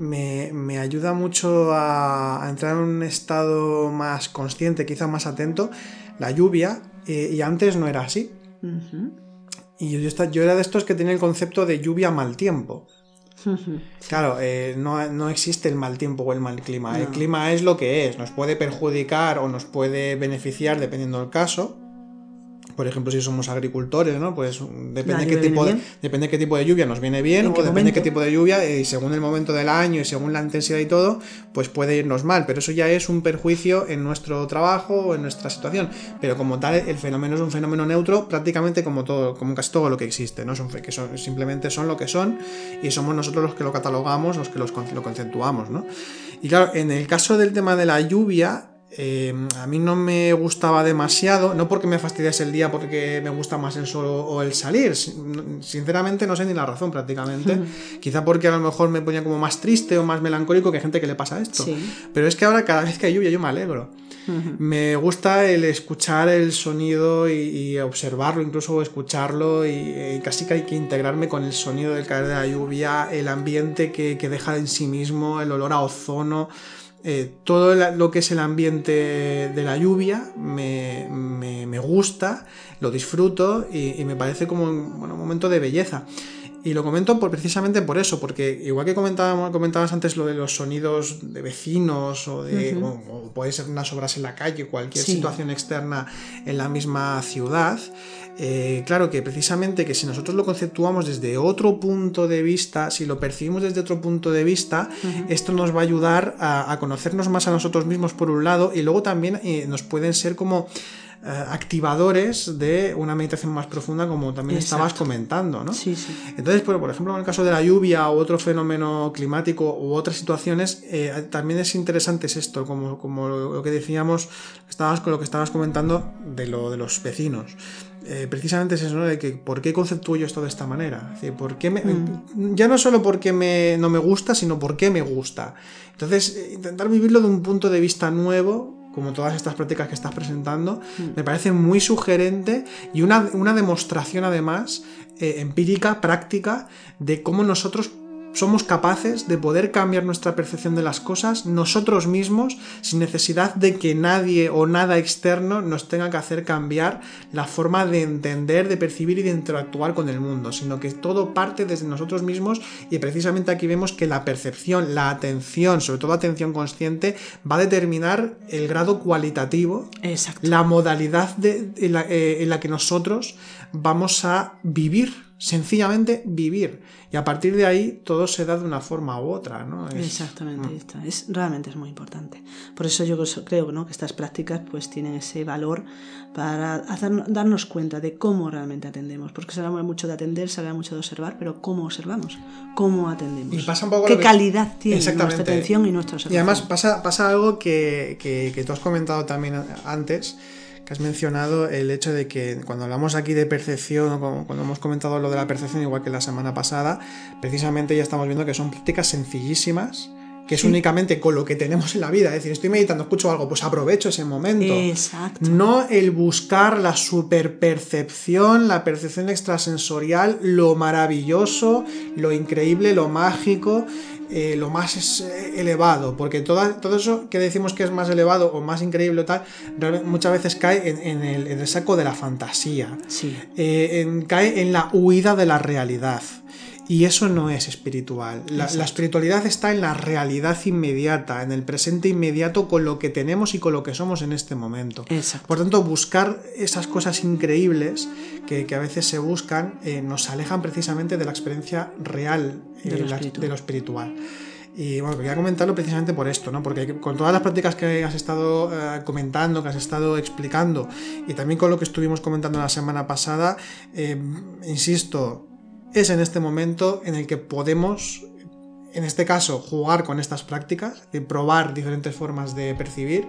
[SPEAKER 2] me, ayuda mucho a, entrar en un estado más consciente, quizá más atento, la lluvia, eh, y antes no era así. Y yo, yo, era de estos que tenía el concepto de lluvia mal tiempo. Claro, eh, no, existe el mal tiempo o el mal clima. El clima es lo que es, nos puede perjudicar o nos puede beneficiar dependiendo del caso por ejemplo, si somos agricultores, ¿no? Pues depende, qué tipo de, depende qué tipo de lluvia nos viene bien o depende qué tipo de lluvia y según el momento del año y según la intensidad y todo, pues puede irnos mal, pero eso ya es un perjuicio en nuestro trabajo o en nuestra situación. Pero como tal, el fenómeno es un fenómeno neutro prácticamente como todo, como casi todo lo que existe, ¿no? Son, que son, simplemente son lo que son y somos nosotros los que lo catalogamos, los que los, lo conceptuamos, ¿no? Y claro, en el caso del tema de la lluvia, eh, a mí no me gustaba demasiado, no porque me fastidiase el día porque me gusta más el sol o el salir, sinceramente no sé ni la razón prácticamente, quizá porque a lo mejor me ponía como más triste o más melancólico que gente que le pasa esto, pero es que ahora cada vez que hay lluvia yo me alegro. Me gusta el escuchar el sonido y, observarlo, incluso escucharlo y, casi que hay que integrarme con el sonido del caer de la lluvia, el ambiente que, que deja en sí mismo, el olor a ozono. Eh, todo lo que es el ambiente de la lluvia me, gusta, lo disfruto y, me parece como un, momento de belleza. Y lo comento por, precisamente por eso, porque igual que comentabas antes lo de los sonidos de vecinos o de puede ser unas obras en la calle, cualquier situación externa en la misma ciudad, eh, claro que precisamente que si nosotros lo conceptuamos desde otro punto de vista, si lo percibimos desde otro punto de vista, esto nos va a ayudar a, conocernos más a nosotros mismos por un lado y luego también eh, nos pueden ser como eh, activadores de una meditación más profunda como también estabas comentando, ¿no?
[SPEAKER 1] Sí, sí.
[SPEAKER 2] Entonces, por ejemplo, en el caso de la lluvia u otro fenómeno climático u otras situaciones, también es interesante esto, como, como lo que decíamos, estabas con lo que estabas comentando de lo de los vecinos. Eh, precisamente es eso, ¿no? De que por qué conceptúo yo esto de esta manera. ¿por qué mm. Ya no solo porque me, no me gusta, sino por qué me gusta. Entonces, eh, intentar vivirlo de un punto de vista nuevo, como todas estas prácticas que estás presentando, mm. me parece muy sugerente y una, demostración además eh, empírica, práctica, de cómo nosotros somos capaces de poder cambiar nuestra percepción de las cosas nosotros mismos sin necesidad de que nadie o nada externo nos tenga que hacer cambiar la forma de entender, de percibir y de interactuar con el mundo, sino que todo parte desde nosotros mismos y precisamente aquí vemos que la percepción, la atención, sobre todo atención consciente, va a determinar el grado cualitativo, la modalidad de, eh, en la que nosotros vamos a vivir sencillamente vivir. Y a partir de ahí todo se da de una forma u otra, ¿no?
[SPEAKER 1] Exactamente, mm. es, realmente es muy importante. Por eso yo creo ¿no? que estas prácticas pues tienen ese valor para hacer, darnos cuenta de cómo realmente atendemos. Porque se habla mucho de atender, se habla mucho de observar, pero ¿cómo observamos? ¿Cómo atendemos?
[SPEAKER 2] Y pasa un poco
[SPEAKER 1] ¿Qué calidad tiene nuestra atención y nuestra observación?
[SPEAKER 2] Y además pasa, pasa algo que, que, que tú has comentado también antes, has mencionado el hecho de que cuando hablamos aquí de percepción, o cuando hemos comentado lo de la percepción, igual que la semana pasada, precisamente ya estamos viendo que son prácticas sencillísimas que es únicamente con lo que tenemos en la vida. Es decir, estoy meditando, escucho algo, pues aprovecho ese momento.
[SPEAKER 1] Exacto.
[SPEAKER 2] No el buscar la superpercepción, la percepción extrasensorial, lo maravilloso, lo increíble, lo mágico. Eh, lo más eh, elevado, porque todo, todo eso que decimos que es más elevado o más increíble o tal, muchas veces cae en, el, saco de la fantasía,
[SPEAKER 1] sí.
[SPEAKER 2] Eh, cae en la huida de la realidad. Y eso no es espiritual. La, espiritualidad está en la realidad inmediata, en el presente inmediato con lo que tenemos y con lo que somos en este momento. Por tanto, buscar esas cosas increíbles que, a veces se buscan eh, nos alejan precisamente de la experiencia real
[SPEAKER 1] de,
[SPEAKER 2] lo, espiritual. Y bueno, quería comentarlo precisamente por esto, ¿no? Porque con todas las prácticas que has estado eh, comentando, que has estado explicando, y también con lo que estuvimos comentando la semana pasada, eh, insisto, es en este momento en el que podemos, en este caso, jugar con estas prácticas, de probar diferentes formas de percibir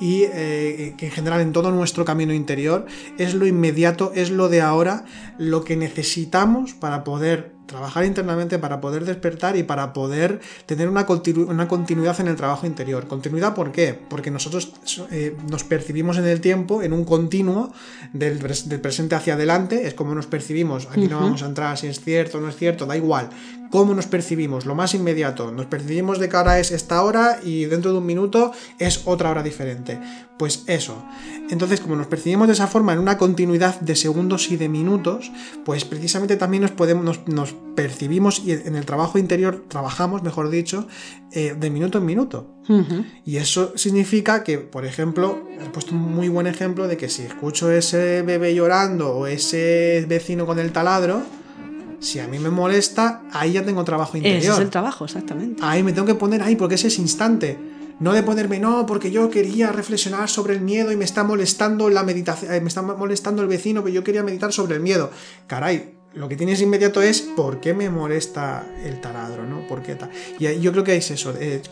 [SPEAKER 2] y eh, que en general en todo nuestro camino interior. Es lo inmediato, es lo de ahora, lo que necesitamos para poder trabajar internamente para poder despertar y para poder tener una, una continuidad en el trabajo interior. ¿Continuidad por qué? Porque nosotros eh, nos percibimos en el tiempo, en un continuo del, presente hacia adelante, es como nos percibimos, aquí no vamos a entrar si es cierto o no es cierto, da igual. ¿Cómo nos percibimos? Lo más inmediato, nos percibimos de cara es esta hora y dentro de un minuto es otra hora diferente. Pues eso. Entonces, como nos percibimos de esa forma en una continuidad de segundos y de minutos, pues precisamente también nos podemos, nos percibimos y en el trabajo interior trabajamos, mejor dicho, eh, de minuto en minuto. Y eso significa que, por ejemplo, he puesto un muy buen ejemplo de que si escucho ese bebé llorando o ese vecino con el taladro, si a mí me molesta, ahí ya tengo trabajo interior. Ese
[SPEAKER 1] es el trabajo, exactamente.
[SPEAKER 2] Ahí me tengo que poner ahí porque es ese instante. No de ponerme, no, porque yo quería reflexionar sobre el miedo y me está molestando la meditación, eh, me está molestando el vecino, pero yo quería meditar sobre el miedo. Caray, lo que tienes inmediato es por qué me molesta el taladro, ¿no? ¿Por qué tal? Y yo creo que es eso. Eh,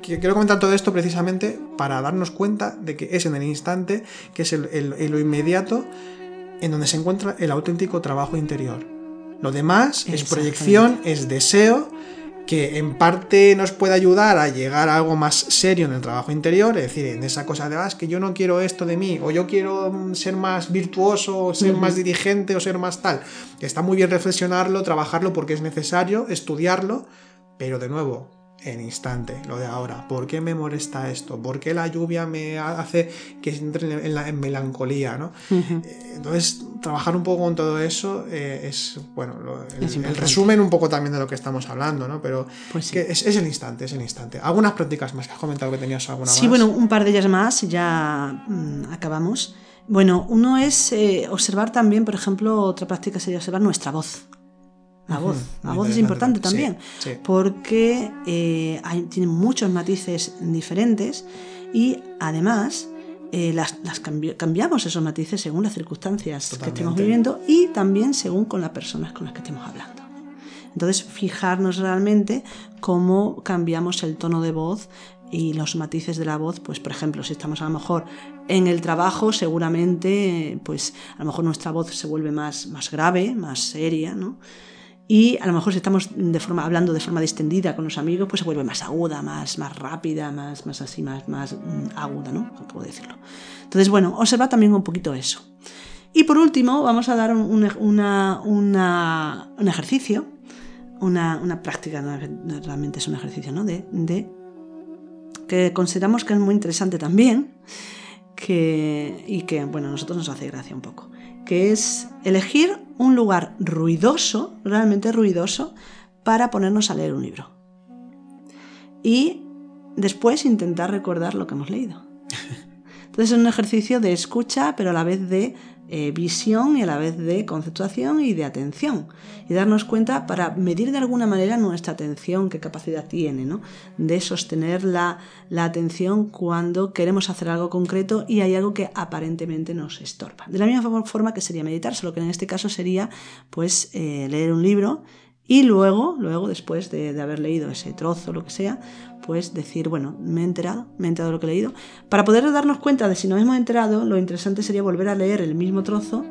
[SPEAKER 2] quiero comentar todo esto precisamente para darnos cuenta de que es en el instante, que es el, lo inmediato, en donde se encuentra el auténtico trabajo interior. Lo demás es proyección, es deseo, que en parte nos puede ayudar a llegar a algo más serio en el trabajo interior, es decir, en esa cosa de, ah, que yo no quiero esto de mí, o yo quiero ser más virtuoso, o ser más dirigente, o ser más tal. Está muy bien reflexionarlo, trabajarlo porque es necesario, estudiarlo, pero de nuevo, en instante, lo de ahora. ¿Por qué me molesta esto? ¿Por qué la lluvia me hace que entre en, la, melancolía? ¿no? Eh, entonces, trabajar un poco con todo eso eh, es, bueno, el, resumen un poco también de lo que estamos hablando, ¿no? Pero pues es, el instante, es el instante. Algunas prácticas más que has comentado que tenías alguna
[SPEAKER 1] sí, bueno, un par de ellas más, ya mm, acabamos. Bueno, uno es eh, observar también, por ejemplo, otra práctica sería observar nuestra voz. La voz, la voz es importante también, porque eh, tiene muchos matices diferentes y además eh, las, cambiamos esos matices según las circunstancias que estemos viviendo y también según con las personas con las que estemos hablando. Entonces, fijarnos realmente cómo cambiamos el tono de voz y los matices de la voz, pues por ejemplo, si estamos a lo mejor en el trabajo, seguramente, pues a lo mejor nuestra voz se vuelve más, más grave, más seria, ¿no? Y a lo mejor si estamos de forma, hablando de forma distendida con los amigos, pues se vuelve más aguda, más, más rápida, más, más así, más, más mm, aguda, ¿no? decirlo. Entonces, bueno, observa también un poquito eso. Y por último, vamos a dar un, una, una, un ejercicio, una, una, práctica, realmente es un ejercicio, ¿no? De, de, que consideramos que es muy interesante también que, y que, bueno, a nosotros nos hace gracia un poco que es elegir un lugar ruidoso, realmente ruidoso, para ponernos a leer un libro. Y después intentar recordar lo que hemos leído. Entonces es un ejercicio de escucha, pero a la vez de eh, visión y a la vez de conceptuación y de atención. Y darnos cuenta para medir de alguna manera nuestra atención, qué capacidad tiene, ¿no? de sostener la, atención cuando queremos hacer algo concreto y hay algo que aparentemente nos estorba. De la misma forma que sería meditar, solo que en este caso sería pues eh, leer un libro y luego, luego después de, de, haber leído ese trozo, lo que sea, pues decir, bueno, me he enterado, me he enterado de lo que he leído. Para poder darnos cuenta de si nos hemos enterado, lo interesante sería volver a leer el mismo trozo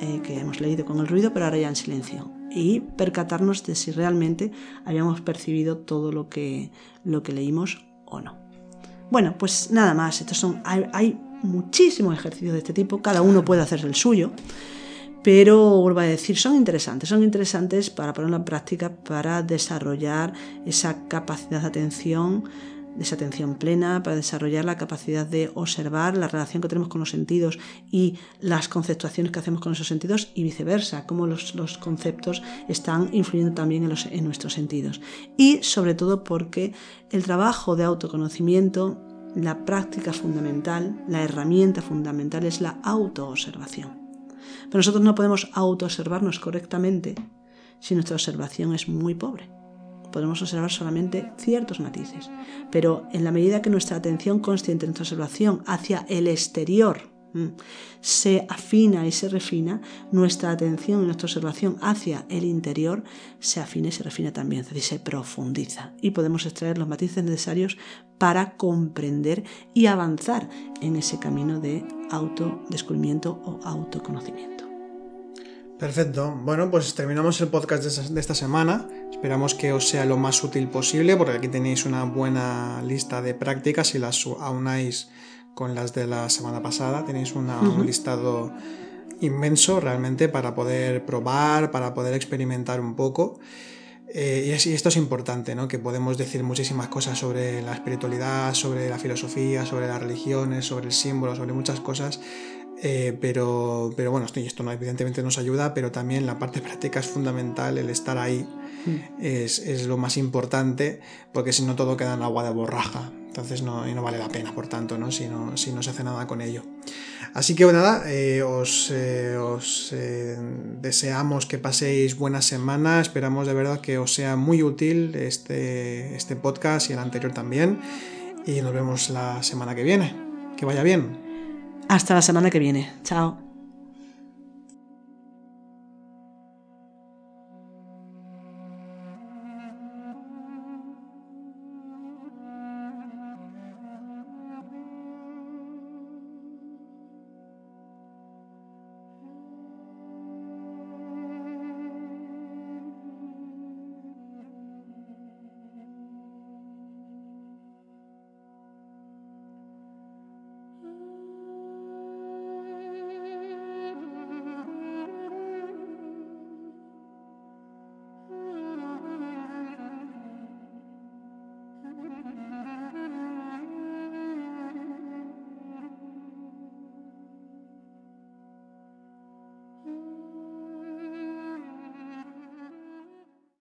[SPEAKER 1] eh, que hemos leído con el ruido, pero ahora ya en silencio. Y percatarnos de si realmente habíamos percibido todo lo que, lo que leímos o no. Bueno, pues nada más. Estos son, hay, hay muchísimos ejercicios de este tipo, cada uno puede hacer el suyo pero vuelvo a decir, son interesantes, son interesantes para ponerlo en práctica, para desarrollar esa capacidad de atención, de esa atención plena, para desarrollar la capacidad de observar la relación que tenemos con los sentidos y las conceptuaciones que hacemos con esos sentidos y viceversa, cómo los, conceptos están influyendo también en, en nuestros sentidos. Y sobre todo porque el trabajo de autoconocimiento, la práctica fundamental, la herramienta fundamental es la autoobservación. Pero nosotros no podemos autoobservarnos correctamente si nuestra observación es muy pobre. Podemos observar solamente ciertos matices, pero en la medida que nuestra atención consciente, nuestra observación hacia el exterior se afina y se refina, nuestra atención y nuestra observación hacia el interior se afina y se refina también, es decir, se profundiza y podemos extraer los matices necesarios para comprender y avanzar en ese camino de autodescubrimiento o autoconocimiento.
[SPEAKER 2] Perfecto. Bueno, pues terminamos el podcast de esta semana. Esperamos que os sea lo más útil posible, porque aquí tenéis una buena lista de prácticas y las aunáis con las de la semana pasada. Tenéis un listado inmenso realmente para poder probar, para poder experimentar un poco. Eh, y, esto es importante, ¿no? que podemos decir muchísimas cosas sobre la espiritualidad, sobre la filosofía, sobre las religiones, sobre el símbolo, sobre muchas cosas, eh, pero, pero bueno, esto, esto no, evidentemente nos ayuda, pero también la parte práctica es fundamental, el estar ahí mm. es, es, lo más importante, porque si no todo queda en agua de borraja, entonces no, no vale la pena, por tanto, ¿no? Si, no, si no se hace nada con ello. Así que nada, eh, os, eh, os deseamos que paséis buena semana, esperamos de verdad que os sea muy útil este, este podcast y el anterior también, y nos vemos la semana que viene. Que vaya bien.
[SPEAKER 1] Hasta la semana que viene. Chao.